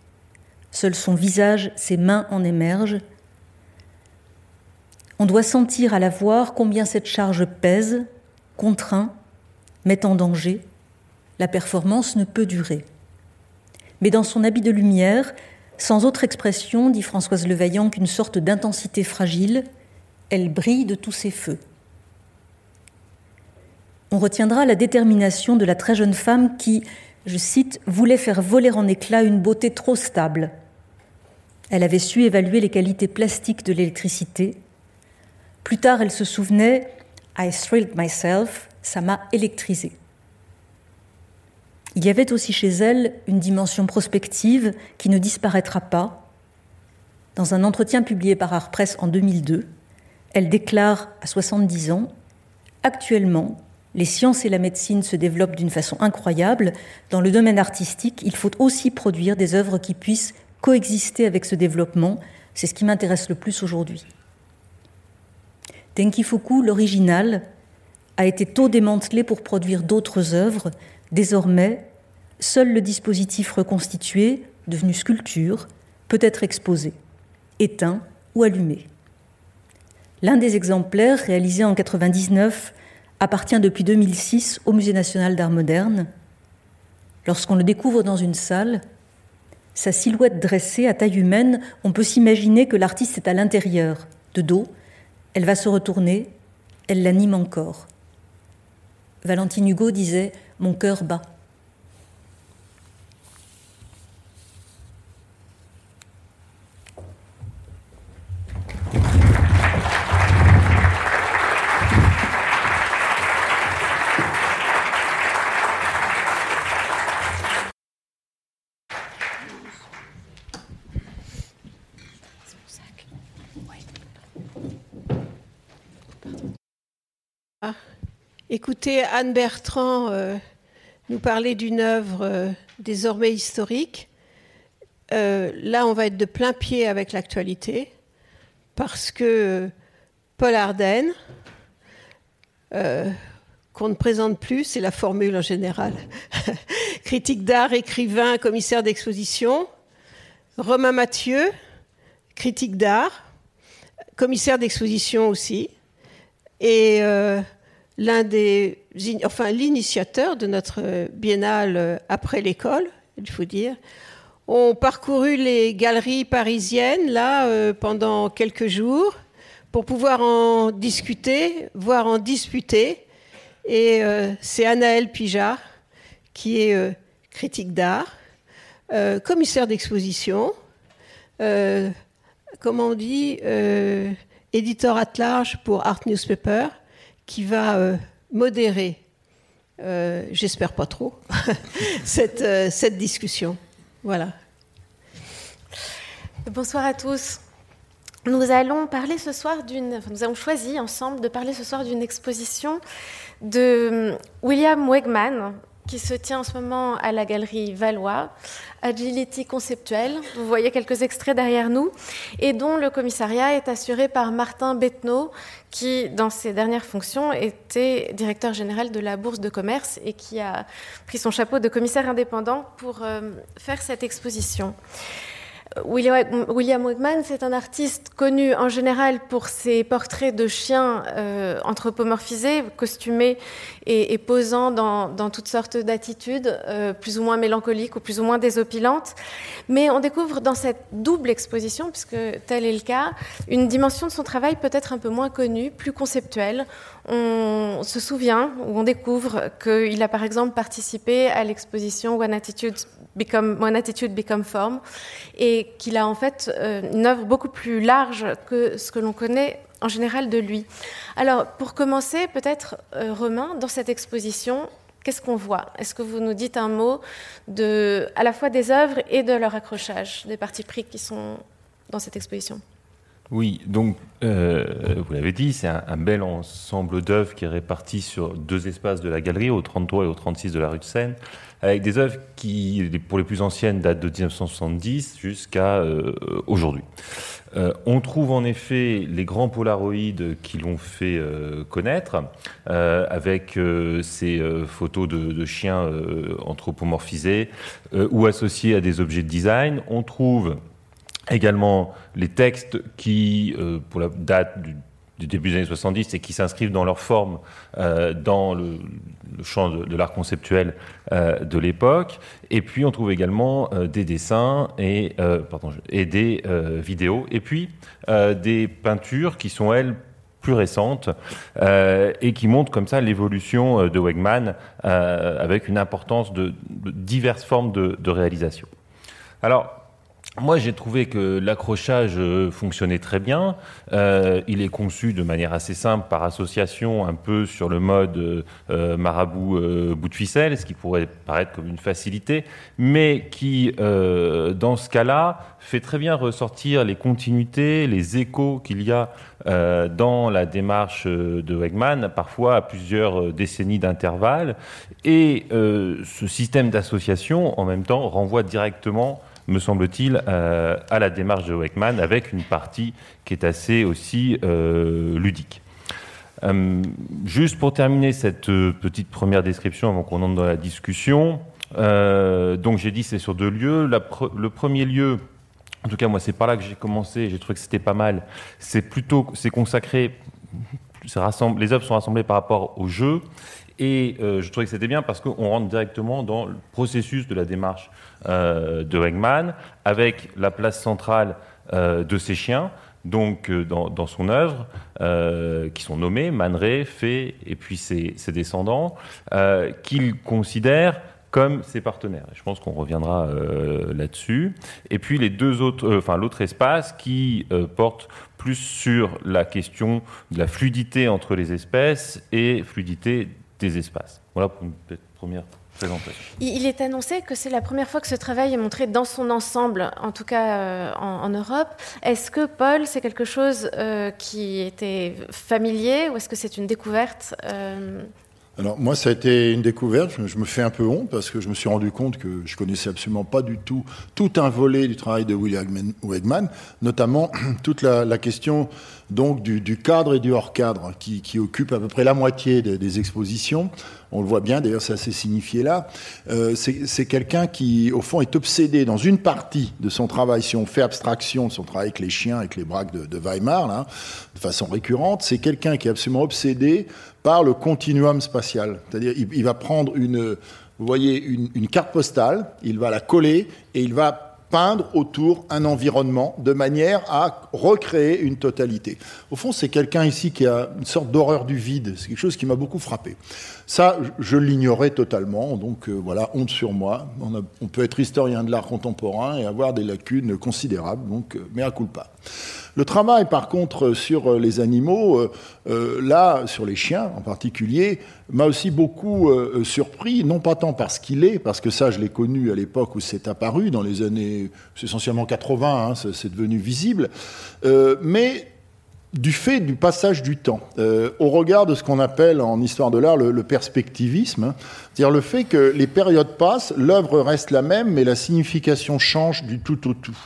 Seul son visage, ses mains en émergent. On doit sentir à la voir combien cette charge pèse, contraint, met en danger, la performance ne peut durer. Mais dans son habit de lumière, sans autre expression, dit Françoise Levaillant, qu'une sorte d'intensité fragile, elle brille de tous ses feux. On retiendra la détermination de la très jeune femme qui, je cite, voulait faire voler en éclats une beauté trop stable. Elle avait su évaluer les qualités plastiques de l'électricité. Plus tard, elle se souvenait I thrilled myself, ça m'a électrisé. Il y avait aussi chez elle une dimension prospective qui ne disparaîtra pas. Dans un entretien publié par Art Press en 2002, elle déclare à 70 ans Actuellement, les sciences et la médecine se développent d'une façon incroyable. Dans le domaine artistique, il faut aussi produire des œuvres qui puissent coexister avec ce développement. C'est ce qui m'intéresse le plus aujourd'hui. Tenkifuku, l'original, a été tôt démantelé pour produire d'autres œuvres. Désormais, seul le dispositif reconstitué, devenu sculpture, peut être exposé, éteint ou allumé. L'un des exemplaires, réalisé en 1999, appartient depuis 2006 au Musée national d'art moderne. Lorsqu'on le découvre dans une salle, Sa silhouette dressée à taille humaine, on peut s'imaginer que l'artiste est à l'intérieur, de dos. Elle va se retourner, elle l'anime encore. Valentine Hugo disait Mon cœur bat. Anne Bertrand euh, nous parler d'une œuvre euh, désormais historique. Euh, là, on va être de plein pied avec l'actualité parce que Paul Arden, qu'on ne présente plus, c'est la formule en général, critique d'art, écrivain, commissaire d'exposition, Romain Mathieu, critique d'art, commissaire d'exposition aussi, et l'un des, enfin l'initiateur de notre biennale euh, après l'école, il faut dire, ont parcouru les galeries parisiennes là euh, pendant quelques jours pour pouvoir en discuter, voire en disputer. Et euh, c'est Anaël Pijard qui est critique d'art, commissaire d'exposition, comment on dit, éditeur at large pour Art Newspaper qui va euh, modérer, euh, j'espère pas trop, cette, euh, cette discussion. Voilà. Bonsoir à tous. Nous allons parler ce soir d'une. nous avons choisi ensemble de parler ce soir d'une exposition de William Wegman, qui se tient en ce moment à la galerie Valois, Agility conceptuelle, vous voyez quelques extraits derrière nous, et dont le commissariat est assuré par Martin Bettenot, qui, dans ses dernières fonctions, était directeur général de la Bourse de commerce et qui a pris son chapeau de commissaire indépendant pour euh, faire cette exposition. William Wegman, c'est un artiste connu en général pour ses portraits de chiens euh, anthropomorphisés, costumés et, posant dans, toutes sortes d'attitudes, euh, plus ou moins mélancoliques ou plus ou moins désopilantes. Mais on découvre dans cette double exposition, puisque tel est le cas, une dimension de son travail peut-être un peu moins connue, plus conceptuelle. On se souvient ou on découvre qu'il a par exemple participé à l'exposition One Attitude Become, One Attitude Become Form et qu'il a en fait euh, une œuvre beaucoup plus large que ce que l'on connaît en général de lui. Alors, pour commencer, peut-être, euh, Romain, dans cette exposition, qu'est-ce qu'on voit? Est-ce que vous nous dites un mot de, à la fois des œuvres et de leur accrochage, des parties pris qui sont dans cette exposition? Oui, donc euh, vous l'avez dit, c'est un, bel ensemble d'œuvres qui est réparti sur deux espaces de la galerie, au 33 et au 36 de la rue de Seine, avec des œuvres qui, pour les plus anciennes, datent de 1970 jusqu'à euh, aujourd'hui. Euh, on trouve en effet les grands polaroïdes qui l'ont fait connaître, avec ces photos de, chiens anthropomorphisés ou associés à des objets de design. On trouve également les textes qui, euh, pour la date du, début des années 70 et qui s'inscrivent dans leur forme euh, dans le, champ de, l'art conceptuel euh, de l'époque. Et puis on trouve également des dessins et, pardon, et des vidéos. Et puis des peintures qui sont, elles, plus récentes et qui montrent comme ça l'évolution de Wegman avec une importance de, de diverses formes de, de réalisation. Alors, moi, j'ai trouvé que l'accrochage euh, fonctionnait très bien. Euh, il est conçu de manière assez simple par association, un peu sur le mode euh, marabout bout de ficelle, ce qui pourrait paraître comme une facilité, mais qui, dans ce cas-là, fait très bien ressortir les continuités, les échos qu'il y a dans la démarche de Wegman, parfois à plusieurs décennies d'intervalle. Et ce système d'association, en même temps, renvoie directement me semble-t-il, euh, à la démarche de Weckman, avec une partie qui est assez aussi euh, ludique. Euh, juste pour terminer cette petite première description avant qu'on entre dans la discussion, donc j'ai dit c'est sur deux lieux. le premier lieu, en tout cas moi c'est par là que j'ai commencé, j'ai trouvé que c'était pas mal. C'est plutôt c'est consacré, les œuvres sont rassemblées par rapport au jeu Et je trouvais que c'était bien parce qu'on rentre directement dans le processus de la démarche de Wegman, avec la place centrale de ces chiens, donc dans, son œuvre, qui sont nommés Man Fée et puis ses, ses descendants, qu'il considère comme ses partenaires. Je pense qu'on reviendra euh, là-dessus. Et puis les deux autres, euh, enfin l'autre espace qui euh, porte plus sur la question de la fluidité entre les espèces et fluidité des espaces. Voilà pour une première présentation. Il est annoncé que c'est la première fois que ce travail est montré dans son ensemble, en tout cas en, en, Europe. Est-ce que Paul, c'est quelque chose qui était familier ou est-ce que c'est une découverte alors moi, ça a été une découverte. Je me fais un peu honte parce que je me suis rendu compte que je connaissais absolument pas du tout tout un volet du travail de William Wegman, notamment toute la, question donc du, cadre et du hors cadre qui, occupe à peu près la moitié des, expositions. On le voit bien, d'ailleurs, c'est assez signifié là. Euh, c'est quelqu'un qui, au fond, est obsédé dans une partie de son travail. Si on fait abstraction de son travail avec les chiens, avec les braques de, Weimar, de façon récurrente, c'est quelqu'un qui est absolument obsédé par le continuum spatial. C'est-à-dire, il, va prendre une, vous voyez, une, carte postale, il va la coller et il va peindre autour un environnement de manière à recréer une totalité. Au fond, c'est quelqu'un ici qui a une sorte d'horreur du vide. C'est quelque chose qui m'a beaucoup frappé. Ça, je l'ignorais totalement, donc euh, voilà, honte sur moi. On, peut être historien de l'art contemporain et avoir des lacunes considérables, donc euh, mea culpa. Le travail, par contre, sur euh, les animaux, euh, euh, là, sur les chiens en particulier, m'a aussi beaucoup surpris, non pas tant parce qu'il est, parce que ça, je l'ai connu à l'époque où c'est apparu, dans les années essentiellement 80, hein, c'est devenu visible, mais du fait du passage du temps, au regard de ce qu'on appelle en histoire de l'art le, perspectivisme, hein, c'est-à-dire le fait que les périodes passent, l'œuvre reste la même, mais la signification change du tout au tout.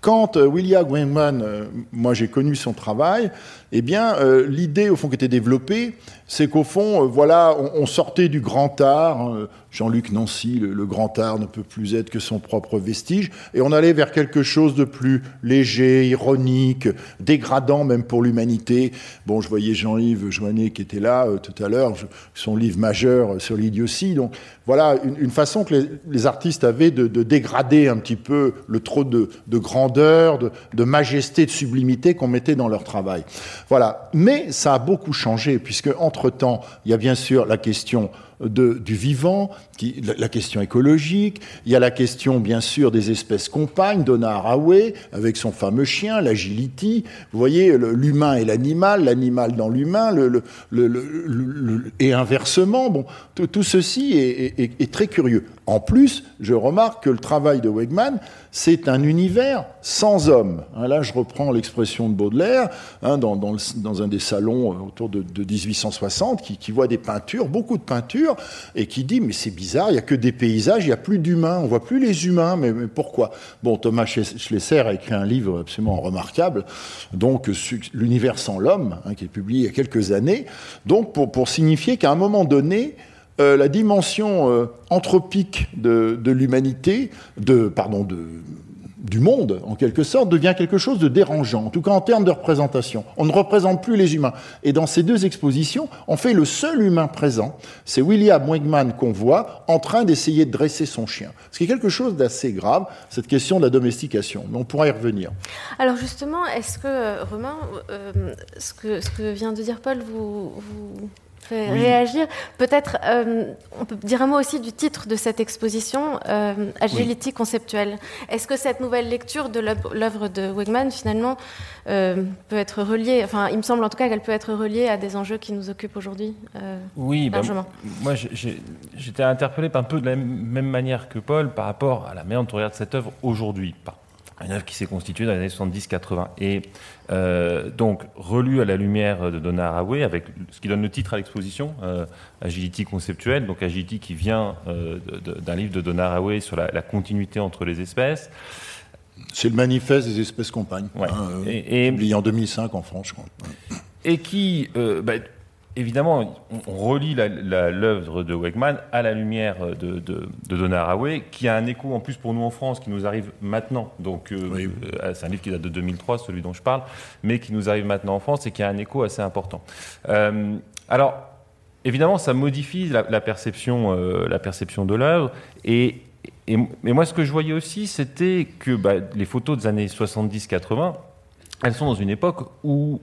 Quand euh, William Wayman, euh, moi j'ai connu son travail, eh bien euh, l'idée au fond qui était développée, c'est qu'au fond, voilà, on, sortait du grand art. Jean-Luc Nancy, le, grand art ne peut plus être que son propre vestige, et on allait vers quelque chose de plus léger, ironique, dégradant même pour l'humanité. Bon, je voyais Jean-Yves Joannet qui était là tout à l'heure, son livre majeur sur l'idiotie. Donc voilà une, façon que les, artistes avaient de, dégrader un petit peu le trop de, de grandeur, de, majesté, de sublimité qu'on mettait dans leur travail. Voilà. Mais ça a beaucoup changé, puisque entre-temps, il y a bien sûr la question du vivant, la, question écologique, il y a la question bien sûr des espèces compagnes, Donna Haraway avec son fameux chien, l'agility, vous voyez l'humain et l'animal, l'animal dans l'humain, et inversement, bon, tout, ceci est, très curieux. En plus, je remarque que le travail de Wegman, c'est un univers sans homme. Hein, là, je reprends l'expression de Baudelaire, hein, dans, un des salons euh, autour de, 1860, qui, qui, voit des peintures, beaucoup de peintures, et qui dit, mais c'est bizarre, il n'y a que des paysages, il n'y a plus d'humains, on voit plus les humains, mais, pourquoi? Bon, Thomas Schlesser a écrit un livre absolument remarquable, donc L'univers sans l'homme, hein, qui est publié il y a quelques années, donc pour signifier qu'à un moment donné, euh, la dimension euh, anthropique de, l'humanité, de, pardon, de, du monde, en quelque sorte, devient quelque chose de dérangeant, en tout cas en termes de représentation. On ne représente plus les humains. Et dans ces deux expositions, on fait le seul humain présent, c'est William Wegman qu'on voit en train d'essayer de dresser son chien. Ce qui est quelque chose d'assez grave, cette question de la domestication. Mais on pourra y revenir. Alors justement, est-ce que, euh, Romain, ce, que, ce que vient de dire Paul, vous réagir. Peut-être, euh, on peut dire un mot aussi du titre de cette exposition, euh, Agility conceptuelle. Est-ce que cette nouvelle lecture de l'œuvre de Wegman, finalement, euh, peut être reliée, enfin, il me semble en tout cas qu'elle peut être reliée à des enjeux qui nous occupent aujourd'hui Oui, bah, moi j'étais interpellé un peu de la même manière que Paul par rapport à la manière dont on regarde cette œuvre aujourd'hui une œuvre qui s'est constituée dans les années 70-80. Et euh, donc, relue à la lumière de Donna Haraway, avec ce qui donne le titre à l'exposition, euh, Agility conceptuelle, donc Agility qui vient euh, d'un livre de Donna Haraway sur la, continuité entre les espèces. C'est le manifeste des espèces compagnes, ouais. Hein, et, publié en 2005 en France, je crois. Et qui, bah, évidemment, on, relie l'œuvre de Wegman à la lumière de, de, Donna Haraway, qui a un écho en plus pour nous en France, qui nous arrive maintenant. Donc, euh, euh, c'est un livre qui date de 2003, celui dont je parle, mais qui nous arrive maintenant en France et qui a un écho assez important. Euh, alors, évidemment, ça modifie la, perception, la perception de l'œuvre. Et, et, moi, ce que je voyais aussi, c'était que bah, les photos des années 70-80, elles sont dans une époque où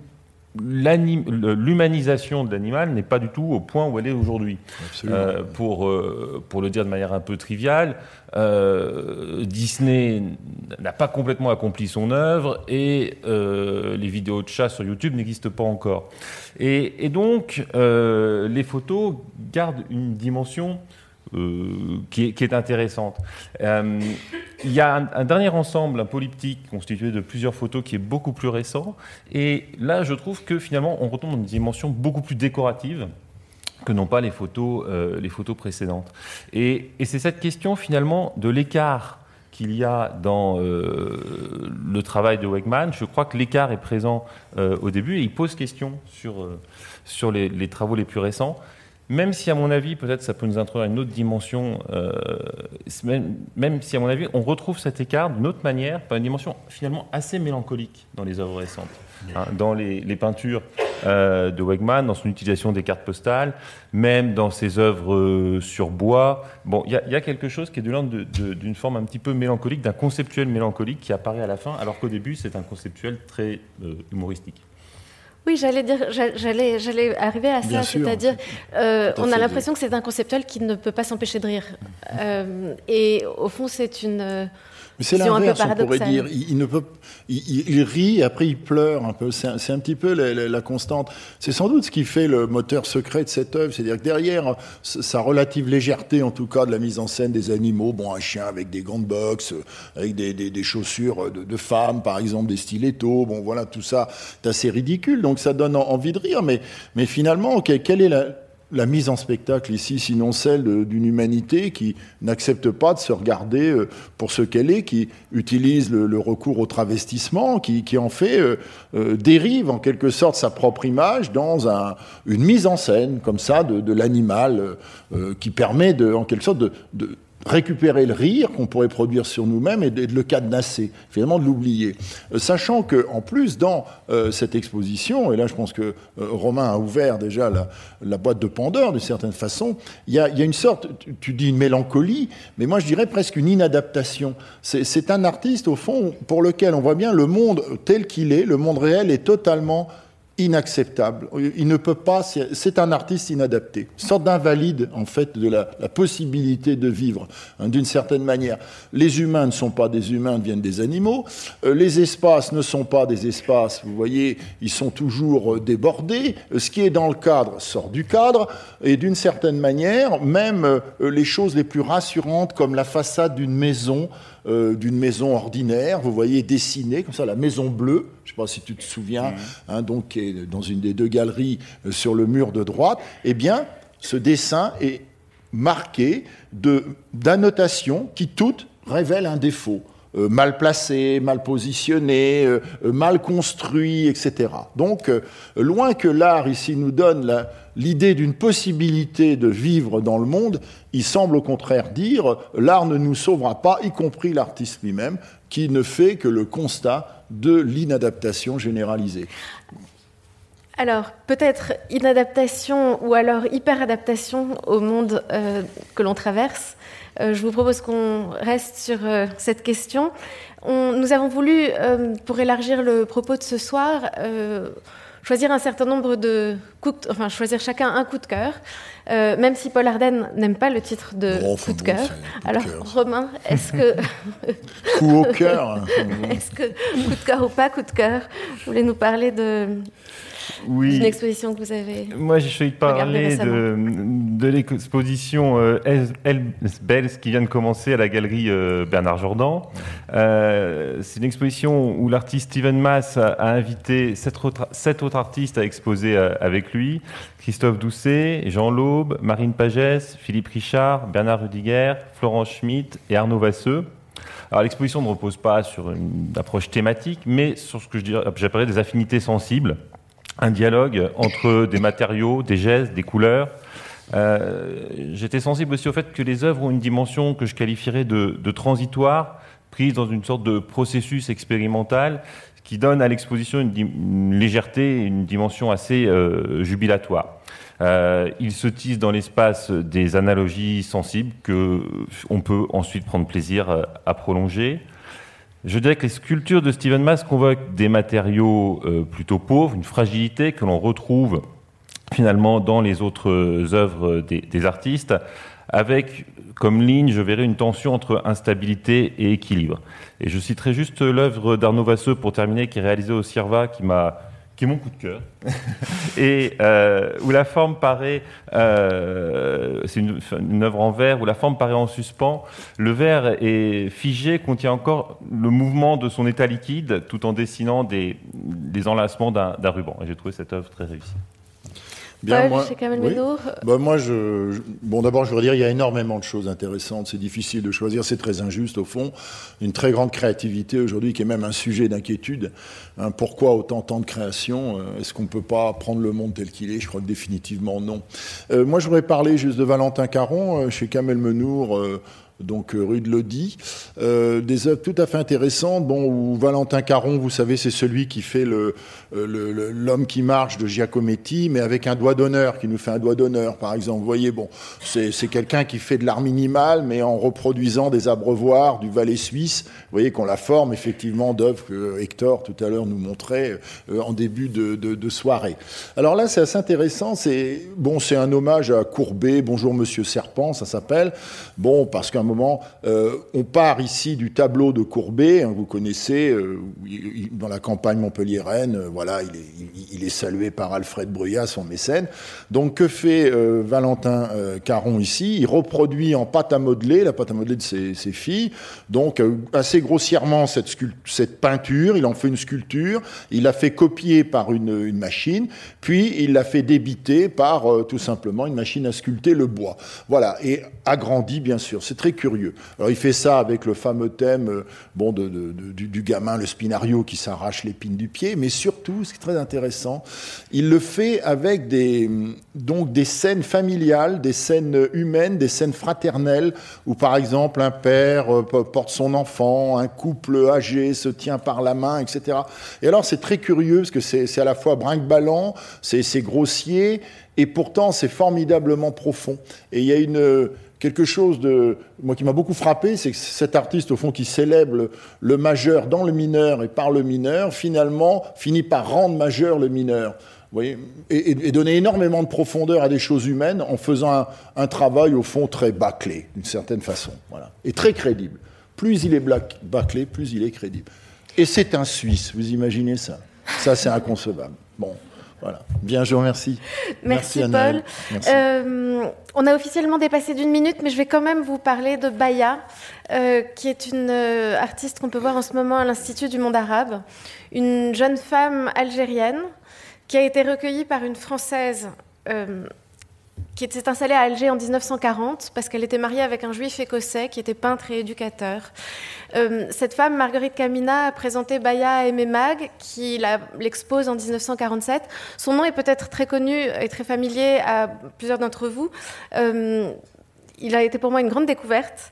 l'humanisation de l'animal n'est pas du tout au point où elle est aujourd'hui. Euh, pour, euh, pour le dire de manière un peu triviale, euh, Disney n'a pas complètement accompli son œuvre et les vidéos de chats sur YouTube n'existent pas encore. Et, et donc, les photos gardent une dimension euh, qui, est, intéressante. Euh, il y a un, dernier ensemble, un polyptyque constitué de plusieurs photos qui est beaucoup plus récent. Et là, je trouve que finalement, on retombe dans une dimension beaucoup plus décorative que n'ont pas les photos, euh, les photos précédentes. Et, c'est cette question finalement de l'écart qu'il y a dans le travail de Wegman. Je crois que l'écart est présent au début et il pose question sur, sur les, travaux les plus récents même si, à mon avis, peut-être ça peut nous introduire une autre dimension, euh, même, si, à mon avis, on retrouve cet écart d'une autre manière, par une dimension finalement assez mélancolique dans les œuvres récentes. Hein, dans les, peintures euh, de Wegman, dans son utilisation des cartes postales, même dans ses œuvres euh, sur bois. Bon, il y, a quelque chose qui est de l'ordre d'une forme un petit peu mélancolique, d'un conceptuel mélancolique qui apparaît à la fin, alors qu'au début, c'est un conceptuel très humoristique. Oui, j'allais dire, j'allais, j'allais arriver à ça, c'est-à-dire, euh, on a l'impression que c'est un conceptuel qui ne peut pas s'empêcher de rire. Euh, et au fond, c'est une mais c'est l'inverse, on pourrait dire. Il, ne peut, il, rit, après il pleure un peu. C'est un, petit peu la, constante. C'est sans doute ce qui fait le moteur secret de cette œuvre. C'est-à-dire que derrière sa relative légèreté, en tout cas, de la mise en scène des animaux, bon, un chien avec des grandes boxes, avec des, des, chaussures de, de, femmes, par exemple, des stilettos, bon, voilà, tout ça, c'est assez ridicule. Donc ça donne envie de rire. Mais, mais finalement, quelle est la la mise en spectacle ici, sinon celle d'une humanité qui n'accepte pas de se regarder euh, pour ce qu'elle est, qui utilise le, recours au travestissement, qui, en fait euh, euh, dérive en quelque sorte sa propre image dans une mise en scène comme ça de, l'animal qui permet de, en quelque sorte de, récupérer le rire qu'on pourrait produire sur nous-mêmes et de, le cadenasser, finalement de l'oublier. Euh, sachant que en plus dans euh, cette exposition, et là je pense que euh, Romain a ouvert déjà la, boîte de Pandore d'une certaine façon, il y, a, une sorte, tu, dis une mélancolie, mais moi je dirais presque une inadaptation. C'est un artiste au fond pour lequel on voit bien le monde tel qu'il est, le monde réel est totalement inacceptable. Il ne peut pas, c'est un artiste inadapté, sorte d'invalide en fait de la, possibilité de vivre hein, d'une certaine manière. Les humains ne sont pas des humains, deviennent des animaux. Euh, les espaces ne sont pas des espaces, vous voyez, ils sont toujours euh, débordés. Euh, ce qui est dans le cadre sort du cadre et d'une certaine manière, même les choses les plus rassurantes comme la façade d'une maison euh, d'une maison ordinaire, vous voyez dessinée comme ça la maison bleue, je ne sais pas si tu te souviens, mmh. hein, donc qui est dans une des deux galeries euh, sur le mur de droite, eh bien ce dessin est marqué d'annotations qui toutes révèlent un défaut. Euh, mal placé, mal positionné, mal construit, etc. Donc, loin que l'art ici nous donne la, l'idée d'une possibilité de vivre dans le monde, il semble au contraire dire l'art ne nous sauvera pas, y compris l'artiste lui-même, qui ne fait que le constat de l'inadaptation généralisée. Alors, peut-être inadaptation ou alors hyperadaptation au monde euh, que l'on traverse. Euh, je vous propose qu'on reste sur euh, cette question. nous avons voulu, pour élargir le propos de ce soir, choisir un certain nombre de coups, enfin choisir chacun un coup de cœur, euh, même si Paul Arden n'aime pas le titre de coup de cœur. Alors Romain, est-ce que coup au cœur. Est-ce que coup de cœur ou pas coup de cœur? Vous voulez nous parler de oui. une exposition que vous avez Moi, j'ai choisi de parler de, de l'exposition euh, Bells qui vient de commencer à la galerie euh, Bernard Jordan. Euh, c'est une exposition où l'artiste Steven Mass a, invité sept autres, sept autres, artistes à exposer euh, avec lui. Christophe Doucet, Jean Laube, Marine Pagès, Philippe Richard, Bernard Rudiger, Florence Schmitt et Arnaud Vasseux. Alors l'exposition ne repose pas sur une approche thématique, mais sur ce que j'appellerais des affinités sensibles un dialogue entre des matériaux, des gestes, des couleurs. Euh, j'étais sensible aussi au fait que les œuvres ont une dimension que je qualifierais de, transitoire, prise dans une sorte de processus expérimental qui donne à l'exposition une, légèreté, une dimension assez jubilatoire. il se tisse dans l'espace des analogies sensibles que on peut ensuite prendre plaisir à prolonger. Je dirais que les sculptures de Stephen Mass convoquent des matériaux euh, plutôt pauvres, une fragilité que l'on retrouve finalement dans les autres œuvres des, artistes, avec comme ligne, je verrai une tension entre instabilité et équilibre. Et je citerai juste l'œuvre d'Arnaud Vasseux pour terminer, qui est réalisée au CIRVA, qui m'a qui est mon coup de cœur, et euh, où la forme paraît, euh, c'est une, une, œuvre en verre, où la forme paraît en suspens. Le verre est figé, contient encore le mouvement de son état liquide, tout en dessinant des, des enlacements d'un ruban. Et j'ai trouvé cette œuvre très réussie. Bien, moi, bah, moi, je, bon, d'abord, je voudrais dire, il y a énormément de choses intéressantes. C'est difficile de choisir, c'est très injuste au fond. Une très grande créativité aujourd'hui, qui est même un sujet d'inquiétude. Hein, pourquoi autant tant de création euh, Est-ce qu'on ne peut pas prendre le monde tel qu'il est? Je crois que définitivement non. Euh, moi, je voudrais parler juste de Valentin Caron euh, chez Kamel Menour donc euh, rue de Lodi. Euh, des œuvres tout à fait intéressantes. Bon, où Valentin Caron, vous savez, c'est celui qui fait euh, l'homme qui marche de Giacometti, mais avec un doigt d'honneur, qui nous fait un doigt d'honneur, par exemple. Vous voyez, bon, c'est quelqu'un qui fait de l'art minimal, mais en reproduisant des abreuvoirs du Valais suisse. Vous voyez qu'on la forme effectivement d'œuvres que Hector tout à l'heure nous montrait en début de, de, soirée. Alors là, c'est assez intéressant. C'est bon, c'est un hommage à Courbet. Bonjour Monsieur Serpent, ça s'appelle. Bon, parce qu'un moment, euh, on part ici du tableau de Courbet, hein, vous connaissez, euh, dans la campagne montpelliéraine, euh, voilà, il est, salué par Alfred Bruyas, son mécène. Donc que fait Valentin Caron ici? Il reproduit en pâte à modeler, la pâte à modeler de ses, filles, donc assez grossièrement cette, cette, peinture, il en fait une sculpture, il l'a fait copier par une, une, machine, puis il l'a fait débiter par tout simplement une machine à sculpter le bois. Voilà, et agrandi bien sûr. C'est très curieux. Alors il fait ça avec le fameux thème euh, bon, de, du, gamin, le spinario qui s'arrache l'épine du pied, mais surtout, ce qui est très intéressant, il le fait avec des, donc, des scènes familiales, des scènes humaines, des scènes fraternelles, où par exemple un père euh, porte son enfant, un couple âgé se tient par la main, etc. Et alors c'est très curieux, parce que c'est à la fois brinque-ballant, c'est grossier, et pourtant c'est formidablement profond. Et il y a une quelque chose de, moi qui m'a beaucoup frappé, c'est que cet artiste au fond qui célèbre le, majeur dans le mineur et par le mineur, finalement finit par rendre majeur le mineur. Et, donner énormément de profondeur à des choses humaines en faisant un, travail au fond très bâclé, d'une certaine façon, voilà, et très crédible. Plus il est bâclé, plus il est crédible. Et c'est un Suisse, vous imaginez ça? Ça, c'est inconcevable. Bon, voilà. Bien, je vous remercie. Merci, Paul. Euh, on a officiellement dépassé d'une minute, mais je vais quand même vous parler de Baya, euh, qui est une euh, artiste qu'on peut voir en ce moment à l'Institut du monde arabe, une jeune femme algérienne qui a été recueillie par une Française qui s'est installée à Alger en 1940 parce qu'elle était mariée avec un juif écossais qui était peintre et éducateur. Euh, cette femme, Marguerite Camina, a présenté Baya à Aimé Mag, qui l'expose en 1947. Son nom est peut-être très connu et très familier à plusieurs d'entre vous. Euh, il a été pour moi une grande découverte.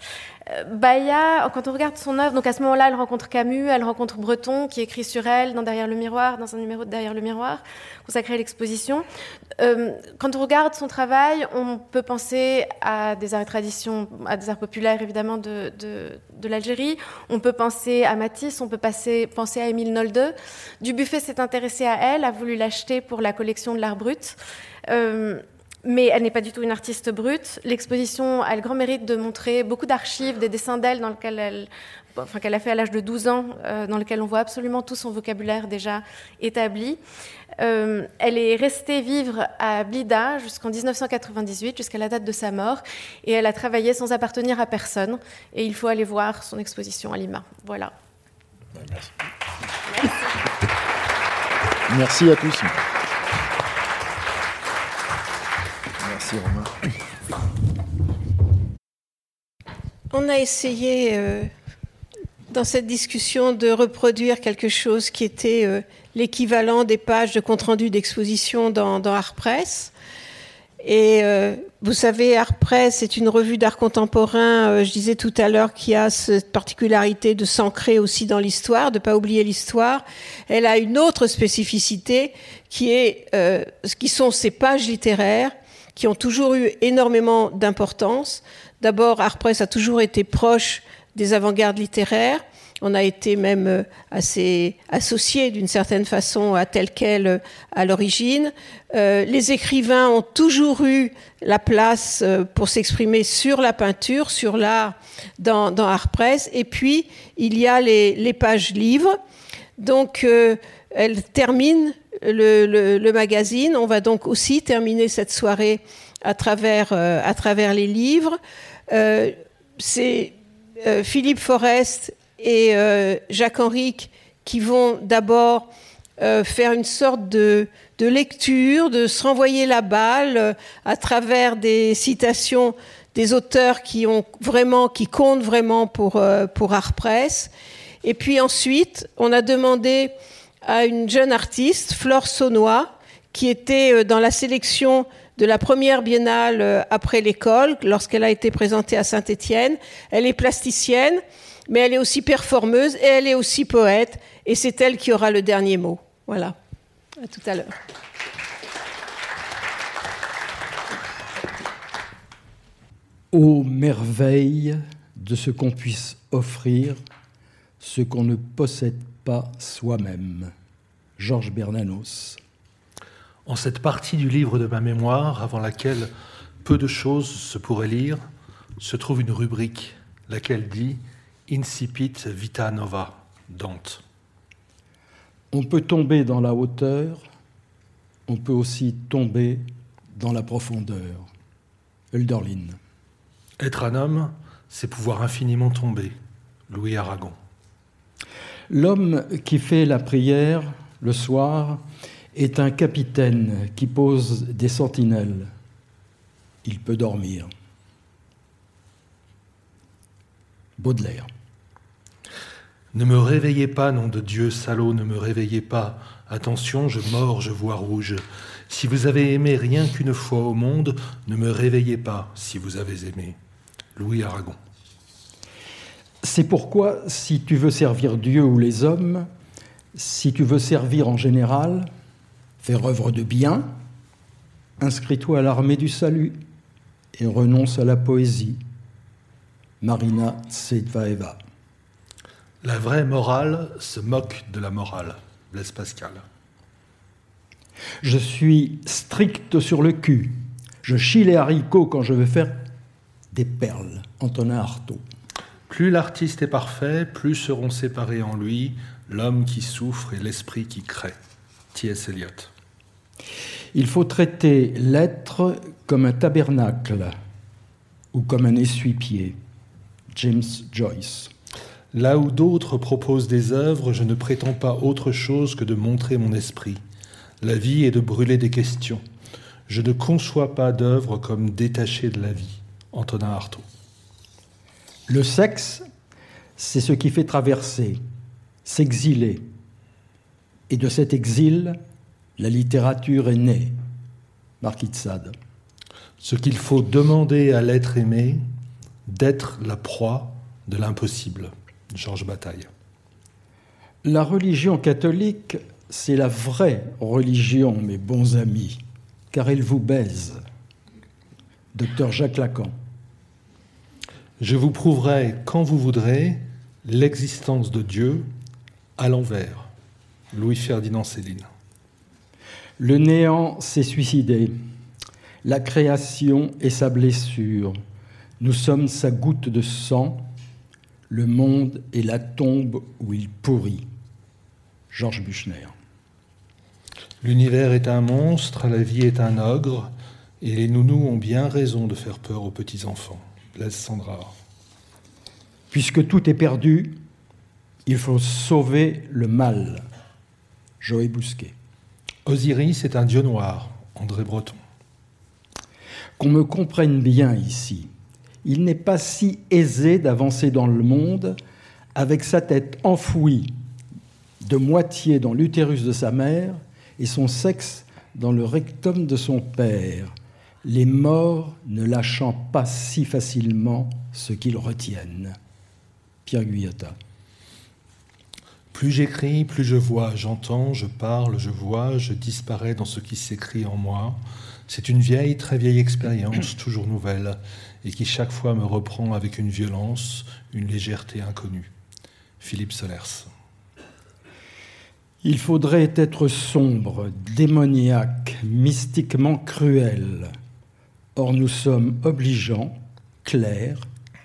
Euh, Baya, quand on regarde son œuvre, donc à ce moment-là, elle rencontre Camus, elle rencontre Breton, qui écrit sur elle dans Derrière le miroir, dans un numéro de Derrière le miroir, consacré à l'exposition. Euh, quand on regarde son travail, on peut penser à des arts et traditions, à des arts populaires évidemment de, l'Algérie. On peut penser à Matisse, on peut penser à Émile Nolde. Dubuffet s'est intéressé à elle, a voulu l'acheter pour la collection de l'art brut. Euh, mais elle n'est pas du tout une artiste brute. L'exposition a le grand mérite de montrer beaucoup d'archives, des dessins d'elle dans lesquels elle, enfin, qu'elle a fait à l'âge de 12 ans, euh, dans lesquels on voit absolument tout son vocabulaire déjà établi. Euh, elle est restée vivre à Blida jusqu'en 1998, jusqu'à la date de sa mort, et elle a travaillé sans appartenir à personne. Et il faut aller voir son exposition à Lima. Voilà. Merci à tous. On a essayé euh, dans cette discussion de reproduire quelque chose qui était euh, l'équivalent des pages de compte-rendu d'exposition dans, Art Press. Et euh, vous savez, Art Press est une revue d'art contemporain, je disais tout à l'heure, qui a cette particularité de s'ancrer aussi dans l'histoire, de ne pas oublier l'histoire. Elle a une autre spécificité qui, est, qui sont ses pages littéraires, qui ont toujours eu énormément d'importance. D'abord, Art Press a toujours été proche des avant-gardes littéraires. On a été même euh, assez associé d'une certaine façon à tel quel euh, à l'origine. Euh, les écrivains ont toujours eu la place pour s'exprimer sur la peinture, sur l'art dans, dans Art Press. Et puis, il y a les, pages livres. Donc, elle termine le, magazine. On va donc aussi terminer cette soirée à travers, à travers les livres. C'est Philippe Forest et euh, Jacques Henrique qui vont d'abord euh, faire une sorte de, lecture, de se renvoyer la balle euh, à travers des citations des auteurs qui ont vraiment, qui comptent vraiment pour pour Art Press. Et puis ensuite, on a demandé à une jeune artiste, Flore Saunois, qui était dans la sélection de la première biennale après l'école, lorsqu'elle a été présentée à Saint-Étienne. Elle est plasticienne mais elle est aussi performeuse et elle est aussi poète, et c'est elle qui aura le dernier mot. Voilà. À tout à l'heure. Ô merveille de ce qu'on puisse offrir, ce qu'on ne possède pas soi-même. Georges Bernanos. En cette partie du livre de ma mémoire, avant laquelle peu de choses se pourraient lire, se trouve une rubrique, laquelle dit Incipit Vita Nova, Dante. On peut tomber dans la hauteur, on peut aussi tomber dans la profondeur. Hölderlin. Être un homme, c'est pouvoir infiniment tomber. Louis Aragon. L'homme qui fait la prière le soir est un capitaine qui pose des sentinelles. Il peut dormir. Baudelaire. Ne me réveillez pas, nom de Dieu, salaud, ne me réveillez pas. Attention, je mords, je vois rouge. Si vous avez aimé rien qu'une fois au monde, ne me réveillez pas si vous avez aimé. Louis Aragon. C'est pourquoi, si tu veux servir Dieu ou les hommes, si tu veux servir en général, faire œuvre de bien, inscris-toi à l'armée du salut et renonce à la poésie. Marina Tsvedvaeva. La vraie morale se moque de la morale. Blaise Pascal. Je suis strict sur le cul. Je chie les haricots quand je veux faire des perles. Antonin Artaud. Plus l'artiste est parfait, plus seront séparés en lui l'homme qui souffre et l'esprit qui crée. T.S. Eliot. Il faut traiter l'être comme un tabernacle ou comme un essuie-pied. James Joyce. Là où d'autres proposent des œuvres, je ne prétends pas autre chose que de montrer mon esprit. La vie est de brûler des questions. Je ne conçois pas d'œuvre comme détachée de la vie. Antonin Artaud. Le sexe, c'est ce qui fait traverser, s'exiler. Et de cet exil, la littérature est née. Marquis de Sade. Ce qu'il faut demander à l'être aimé, d'être la proie de l'impossible. Georges Bataille. La religion catholique, c'est la vraie religion, mes bons amis, car elle vous baise. Docteur Jacques Lacan. Je vous prouverai, quand vous voudrez, l'existence de Dieu à l'envers. Louis-Ferdinand Céline. Le néant s'est suicidé. La création est sa blessure. Nous sommes sa goutte de sang le monde est la tombe où il pourrit. Georges Buchner. L'univers est un monstre, la vie est un ogre, et les nounous ont bien raison de faire peur aux petits-enfants. Blaise Sandra. Puisque tout est perdu, il faut sauver le mal. Joël Bousquet. Osiris est un dieu noir. André Breton. Qu'on me comprenne bien ici il n'est pas si aisé d'avancer dans le monde avec sa tête enfouie de moitié dans l'utérus de sa mère et son sexe dans le rectum de son père, les morts ne lâchant pas si facilement ce qu'ils retiennent. Pierre Guyotat. Plus j'écris, plus je vois, j'entends, je parle, je vois, je disparais dans ce qui s'écrit en moi. C'est une vieille, très vieille expérience, toujours nouvelle, et qui chaque fois me reprend avec une violence, une légèreté inconnue. Philippe Solers. Il faudrait être sombre, démoniaque, mystiquement cruel. Or nous sommes obligeants, clairs,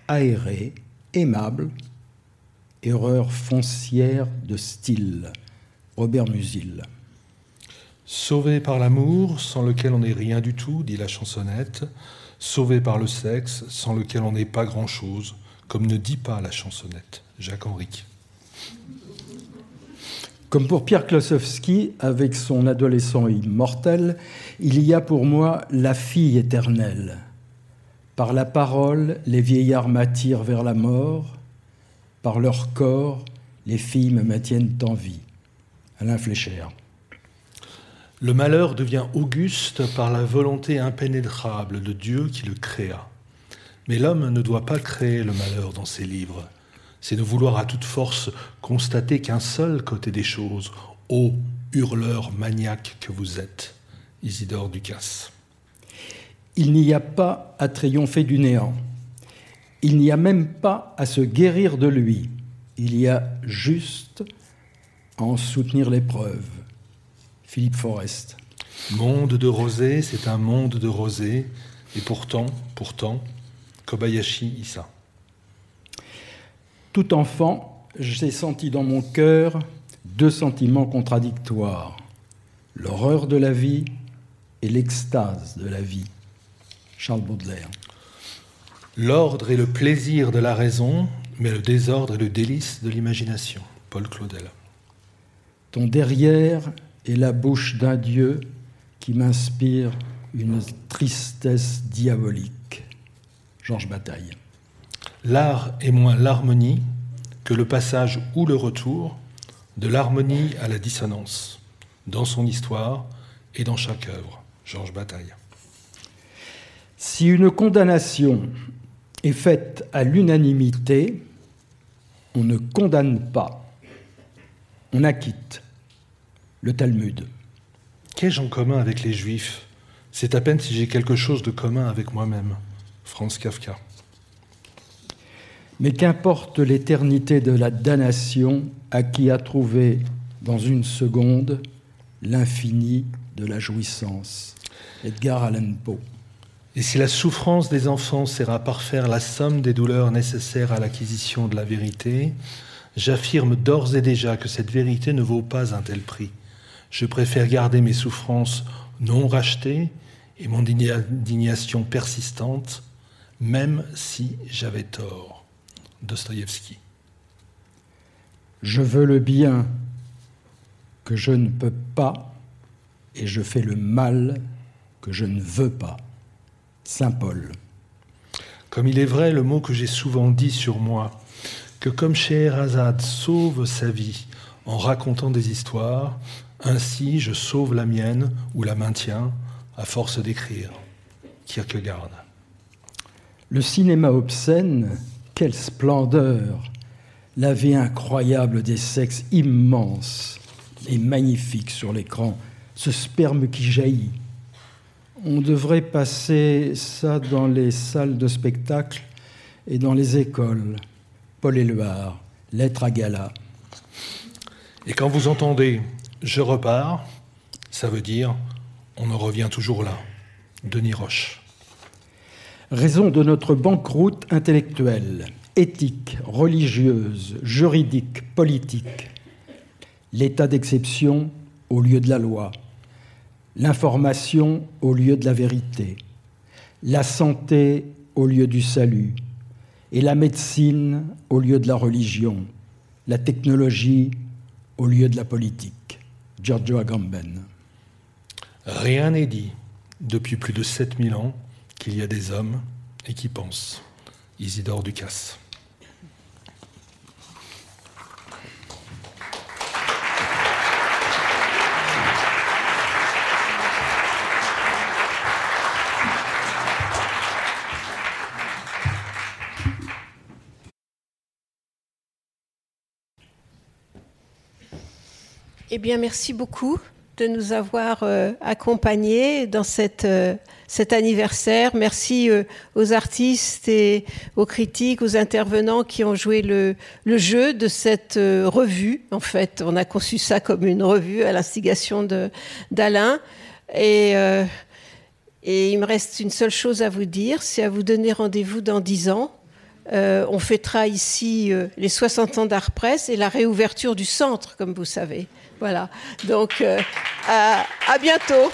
aérés, aimables. Erreur foncière de style. Robert Musil. Sauvé par l'amour, sans lequel on n'est rien du tout, dit la chansonnette. Sauvé par le sexe, sans lequel on n'est pas grand-chose, comme ne dit pas la chansonnette. Jacques Henrique. Comme pour Pierre Klosowski, avec son adolescent immortel, il y a pour moi la fille éternelle. Par la parole, les vieillards m'attirent vers la mort. Par leur corps, les filles me maintiennent en vie. Alain Flécher. Le malheur devient auguste par la volonté impénétrable de Dieu qui le créa. Mais l'homme ne doit pas créer le malheur dans ses livres c'est de vouloir à toute force constater qu'un seul côté des choses, ô hurleur maniaque que vous êtes, Isidore Ducasse. Il n'y a pas à triompher du néant. Il n'y a même pas à se guérir de lui. Il y a juste à en soutenir l'épreuve. Philippe Forest. Monde de rosée, c'est un monde de rosée, et pourtant, pourtant, Kobayashi Issa. Tout enfant, j'ai senti dans mon cœur deux sentiments contradictoires, l'horreur de la vie et l'extase de la vie. Charles Baudelaire. L'ordre et le plaisir de la raison, mais le désordre et le délice de l'imagination. Paul Claudel. Ton derrière est la bouche d'un Dieu qui m'inspire une tristesse diabolique. Georges Bataille. L'art est moins l'harmonie que le passage ou le retour de l'harmonie à la dissonance dans son histoire et dans chaque œuvre. Georges Bataille. Si une condamnation est faite à l'unanimité, on ne condamne pas, on acquitte. Le Talmud. Qu'ai-je en commun avec les Juifs? C'est à peine si j'ai quelque chose de commun avec moi-même. Franz Kafka. Mais qu'importe l'éternité de la damnation à qui a trouvé dans une seconde l'infini de la jouissance. Edgar Allan Poe. Et si la souffrance des enfants sert à parfaire la somme des douleurs nécessaires à l'acquisition de la vérité, j'affirme d'ores et déjà que cette vérité ne vaut pas un tel prix. Je préfère garder mes souffrances non rachetées et mon indignation persistante, même si j'avais tort. Dostoïevski. Je veux le bien que je ne peux pas et je fais le mal que je ne veux pas. Saint Paul. Comme il est vrai le mot que j'ai souvent dit sur moi, que comme Scheherazade sauve sa vie en racontant des histoires, ainsi je sauve la mienne ou la maintiens à force d'écrire. Kierkegaard. Le cinéma obscène quelle splendeur La vie incroyable des sexes immenses et magnifiques sur l'écran, ce sperme qui jaillit. On devrait passer ça dans les salles de spectacle et dans les écoles. Paul Éluard, lettre à gala. Et quand vous entendez je repars, ça veut dire on en revient toujours là. Denis Roche raison de notre banqueroute intellectuelle, éthique, religieuse, juridique, politique, l'état d'exception au lieu de la loi, l'information au lieu de la vérité, la santé au lieu du salut, et la médecine au lieu de la religion, la technologie au lieu de la politique. Giorgio Agamben. Rien n'est dit depuis plus de 7000 ans qu'il y a des hommes et qui pensent. Isidore Ducasse. Eh bien, merci beaucoup de nous avoir euh, accompagnés dans cette euh, cet anniversaire. Merci euh, aux artistes et aux critiques, aux intervenants qui ont joué le, jeu de cette revue. En fait, on a conçu ça comme une revue à l'instigation d'Alain. Et, et il me reste une seule chose à vous dire, c'est à vous donner rendez-vous dans dix ans. on fêtera ici les 60 ans d'Art Presse et la réouverture du centre, comme vous savez. Voilà. Donc, euh, à bientôt.